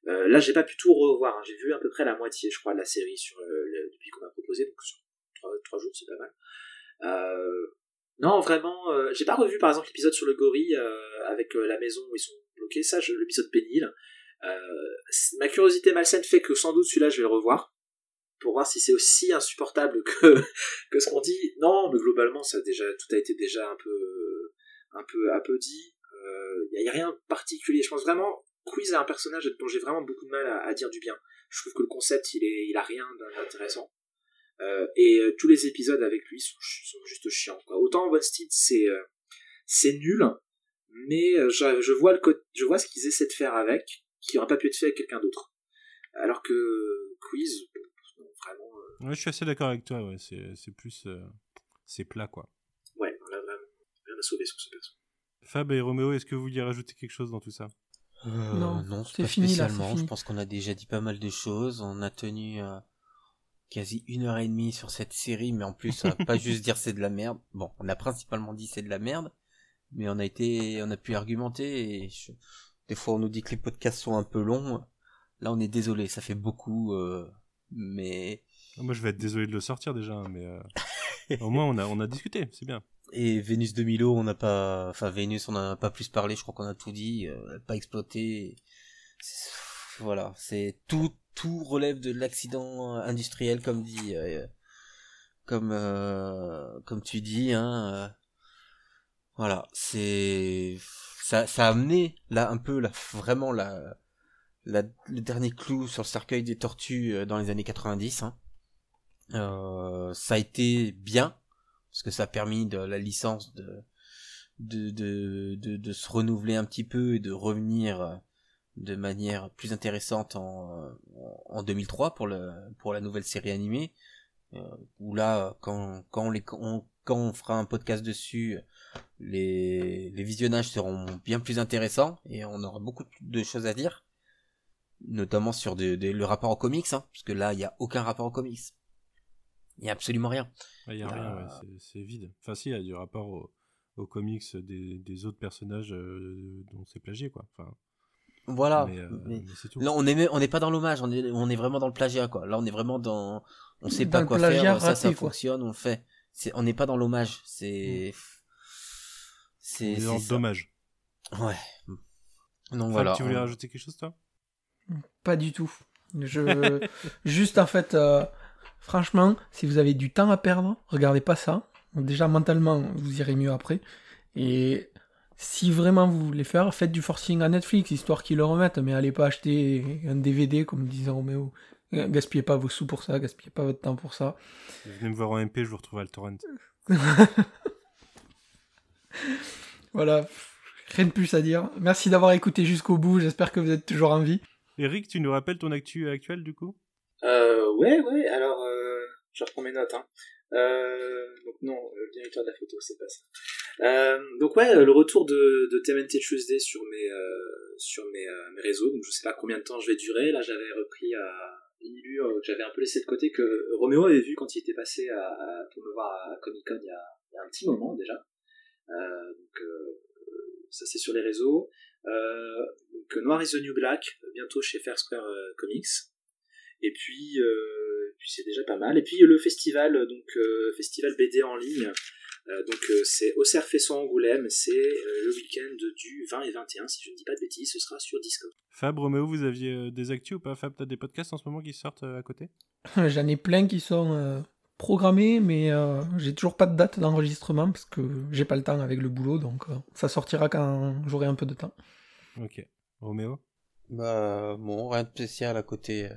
Euh, là, j'ai pas pu tout revoir. hein. J'ai vu à peu près la moitié, je crois, de la série sur euh, le- depuis qu'on m'a proposé. Donc sur trois, jours, c'est pas mal. Euh, non, vraiment, euh, j'ai pas revu par exemple l'épisode sur le gorille euh, avec la maison où ils sont bloqués. Ça, l'épisode pénible. Ma curiosité malsaine fait que sans doute celui-là, je vais le revoir. pour voir si c'est aussi insupportable que, [laughs] que ce qu'on dit. Non, mais globalement, ça a déjà, tout a été déjà un peu, un peu, un peu dit. Il n'y a, rien de particulier. Je pense vraiment, Quiz a un personnage dont j'ai vraiment beaucoup de mal à, dire du bien. Je trouve que le concept, il, est, il a rien d'intéressant. Euh, et euh, tous les épisodes avec lui sont, juste chiants. Quoi. Autant One c'est euh, c'est nul, mais je, je, vois le je vois ce qu'ils essaient de faire avec, qui n'aurait pas pu être fait avec quelqu'un d'autre. Alors que Quiz, vraiment. Ouais, je suis assez d'accord avec toi. Ouais, c'est plus c'est plat quoi. Ouais, on a vraiment rien à sauver sur ce perso. Fab et Roméo, est-ce que vous vouliez rajouter quelque chose dans tout ça? Non, non c'est fini spécialement. je pense qu'on a déjà dit pas mal de choses. On a tenu quasi une heure et demie sur cette série, mais en plus, on va pas [laughs] juste dire c'est de la merde. Bon, on a principalement dit c'est de la merde, mais on a été, on a pu argumenter et des fois on nous dit que les podcasts sont un peu longs. Là, on est désolé, ça fait beaucoup, euh, mais. Ah, moi, je vais être désolé de le sortir déjà, hein, mais euh, [laughs] au moins on a, on a discuté, c'est bien. Et Vénus de Milo, on n'a pas, enfin Vénus, on en a pas plus parlé. Je crois qu'on a tout dit, euh, pas exploité. Voilà, c'est tout, tout relève de l'accident industriel, comme dit, euh, comme, euh, comme tu dis, hein. Euh, voilà, c'est, ça, ça a amené là un peu, là, vraiment la, la, le dernier clou sur le cercueil des tortues dans les années 90. Hein. ça a été bien parce que ça a permis de la licence de de, de, de, de se renouveler un petit peu et de revenir de manière plus intéressante en, en 2003 pour le pour la nouvelle série animée. Euh, où là quand quand on les quand on fera un podcast dessus les les visionnages seront bien plus intéressants et on aura beaucoup de choses à dire notamment sur le rapport aux comics hein, parce que là il y a aucun rapport aux comics il y a absolument rien il y a rien ouais, c'est vide enfin si il y a du rapport aux, aux comics des, des autres personnages euh, dont c'est plagié quoi enfin voilà. Euh, là, on est on n'est pas dans l'hommage, on est on est vraiment dans le plagiat quoi. Là, on est vraiment dans on sait pas quoi faire, ça ça fonctionne, on le fait. On n'est pas dans l'hommage, c'est mm. c'est dans le dommage. Ouais. Donc voilà. Tu voulais rajouter quelque chose toi? Pas du tout. Je [laughs] juste en fait euh, franchement, si vous avez du temps à perdre, regardez pas ça. Déjà mentalement, vous irez mieux après. Et si vraiment vous voulez faire, faites du forcing à Netflix, histoire qu'ils le remettent, mais allez pas acheter un DVD, comme disait Roméo. Gaspillez pas vos sous pour ça, gaspillez pas votre temps pour ça. Venez me voir en MP, je vous retrouve à le torrent. [laughs] voilà, rien de plus à dire. Merci d'avoir écouté jusqu'au bout, j'espère que vous êtes toujours en vie. Eric, tu nous rappelles ton actu actuel du coup? Euh, Ouais, ouais, alors euh, je reprends mes notes. Hein. Euh, donc non, le directeur de la photo, c'est pas ça. Euh, donc ouais, le retour de, de TMNT Tuesday sur mes euh, sur mes, euh, mes, réseaux. Donc je sais pas combien de temps je vais durer. Là, j'avais repris à une que j'avais un peu laissé de côté que Roméo avait vu quand il était passé à, à pour me voir à Comic Con il y a, il y a un petit moment déjà. donc ça c'est sur les réseaux. donc Noir is the New Black bientôt chez Fair Square Comics. Et puis puis c'est déjà pas mal. Et puis le festival, donc euh, festival BD en ligne, euh, donc euh, c'est au Fesson Angoulême, c'est le week-end du 20 et 21, si je ne dis pas de bêtises, ce sera sur Discord. Fab, Roméo, vous aviez des actus ou pas? Fab, t'as des podcasts en ce moment qui sortent à côté? [laughs] J'en ai plein qui sont programmés, mais j'ai toujours pas de date d'enregistrement parce que j'ai pas le temps avec le boulot, donc ça sortira quand j'aurai un peu de temps. Ok. Roméo? Bah, bon, rien de spécial à côté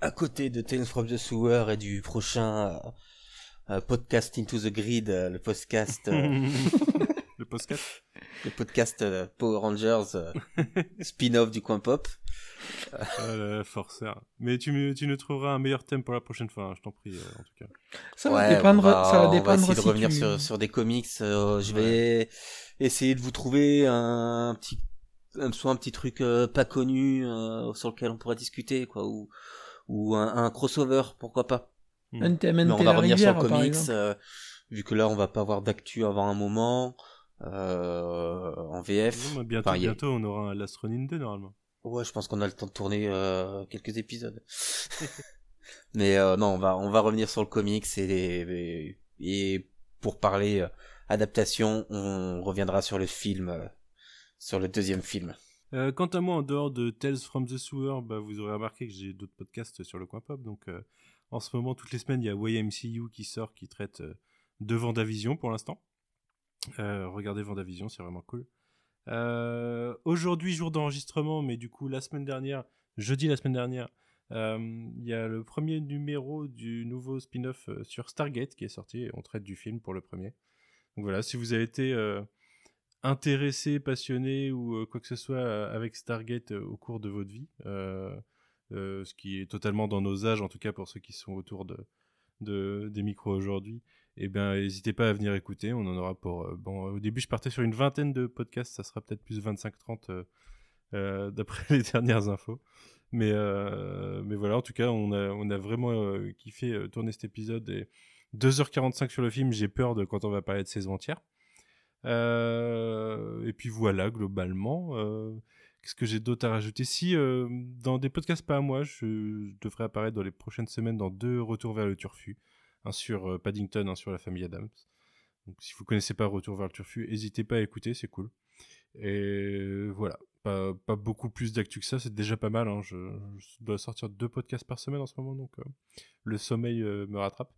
à côté de Tales from the Sewer et du prochain euh, euh, podcast Into the Grid, euh, le podcast. [laughs] le podcast Le podcast Power Rangers [laughs] spin-off du coin pop. Euh, forceur. Mais tu, tu nous trouveras un meilleur thème pour la prochaine fois, hein, je t'en prie, en tout cas. Ça va dépendre. ça va dépendre essayer de revenir sur, sur des comics. je vais essayer de vous trouver un petit, soit un petit truc pas connu sur lequel on pourrait discuter, quoi, ou ou un, crossover, pourquoi pas. Hmm. Mais on va revenir sur le comics, euh, vu que là on va pas avoir d'actu avant un moment euh, en VF. bientôt, bientôt on aura un Last 2 normalement. Ouais, je pense qu'on a le temps de tourner euh, quelques épisodes. [laughs] Mais non, on va on va revenir sur le comics et, et, pour parler adaptation, on reviendra sur le film, sur le deuxième film. Euh, quant à moi, en dehors de Tales from the Sewer, bah, vous aurez remarqué que j'ai d'autres podcasts sur le coin pop. Donc, euh, En ce moment, toutes les semaines, il y a YMCU qui sort, qui traite de Vendavision pour l'instant. regardez Vendavision, c'est vraiment cool. Aujourd'hui, jour d'enregistrement, mais du coup, la semaine dernière, jeudi la semaine dernière, il y a le premier numéro du nouveau spin-off sur Stargate qui est sorti. on traite du film pour le premier. Donc voilà, si vous avez été intéressé, passionné ou quoi que ce soit avec Stargate au cours de votre vie, ce qui est totalement dans nos âges, en tout cas pour ceux qui sont autour de, des micros aujourd'hui, eh bien, n'hésitez pas à venir écouter. On en aura pour. bon, au début, je partais sur une vingtaine de podcasts, ça sera peut-être plus 25-30 d'après [laughs] les dernières infos. Mais, mais voilà, en tout cas, on a, on a vraiment kiffé tourner cet épisode. Et 2h45 sur le film, j'ai peur de quand on va parler de saison entière. Et puis voilà, globalement. Qu'est-ce que j'ai d'autre à rajouter? Si, dans des podcasts pas à moi, je, devrais apparaître dans les prochaines semaines dans deux retours vers le turfu. Un sur Paddington, un sur la famille Adams. Donc si vous connaissez pas Retour vers le turfu, n'hésitez pas à écouter, c'est cool. Et voilà, pas, beaucoup plus d'actu que ça, c'est déjà pas mal. Hein. Je, dois sortir deux podcasts par semaine en ce moment, donc euh, le sommeil euh, me rattrape.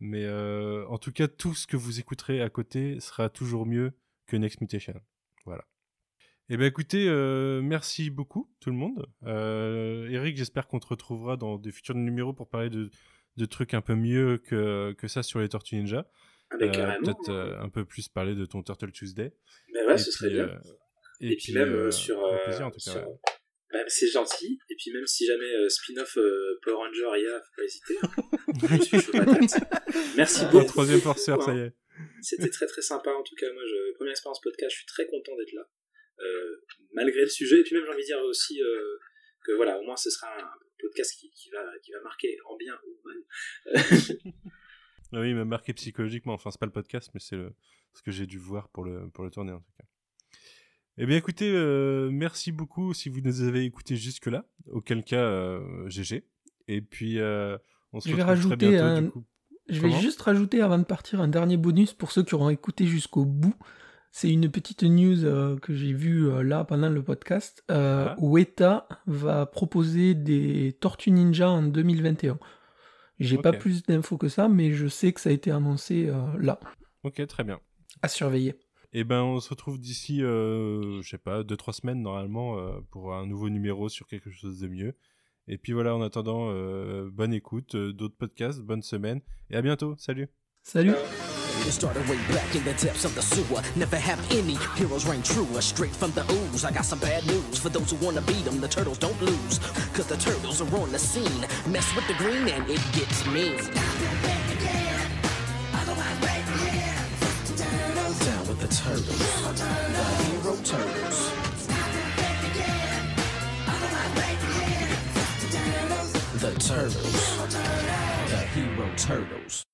Mais euh, en tout cas, tout ce que vous écouterez à côté sera toujours mieux que Next Mutation. Voilà. Eh bien écoutez, merci beaucoup tout le monde. Eric, j'espère qu'on te retrouvera dans des futurs numéros pour parler de, de trucs un peu mieux que, que ça sur les Tortues Ninja. Peut-être un peu plus parler de ton Turtle Tuesday. Ben ouais, ce serait bien. Et, puis, même euh, sur. Plaisir, en tout cas, bah, c'est gentil. Et puis même si jamais euh, spin-off euh, Power Ranger il y a, faut pas hésiter. Hein. [laughs] je suis chaud Merci beaucoup. troisième forceur, ça y est. C'était très très sympa en tout cas. Moi, je, première expérience podcast, je suis très content d'être là. malgré le sujet. Et puis même j'ai envie de dire aussi que voilà, au moins ce sera un podcast qui, qui, va, qui va marquer en bien ou mal. [laughs] oui, il m'a marqué psychologiquement. Enfin, c'est pas le podcast, mais c'est ce que j'ai dû voir pour le, pour le tourner en tout cas. Eh bien, écoutez, euh, merci beaucoup si vous nous avez écoutés jusque-là. Auquel cas, euh, GG. Et puis, euh, on se je retrouve très bientôt. Je vais juste rajouter avant de partir un dernier bonus pour ceux qui auront écouté jusqu'au bout. C'est une petite news que j'ai vue là pendant le podcast. Ah. Weta va proposer des Tortues Ninja en 2021. J'ai pas plus d'infos que ça, mais je sais que ça a été annoncé là. Ok, très bien. À surveiller. Et eh ben, on se retrouve d'ici, euh, je sais pas, 2-3 semaines normalement euh, pour un nouveau numéro sur quelque chose de mieux. Et puis voilà, en attendant, euh, bonne écoute, euh, d'autres podcasts, bonne semaine et à bientôt. Salut. Salut. It started way back in the depths of the sewer. Never have any heroes reign true. Straight from the ooze. I got some bad news for those who wanna beat them. The turtles don't lose. Cause the turtles are on the scene. Mess with the green and it gets mean. Turtles. The Hero Turtles. The Turtles. The Hero Turtles.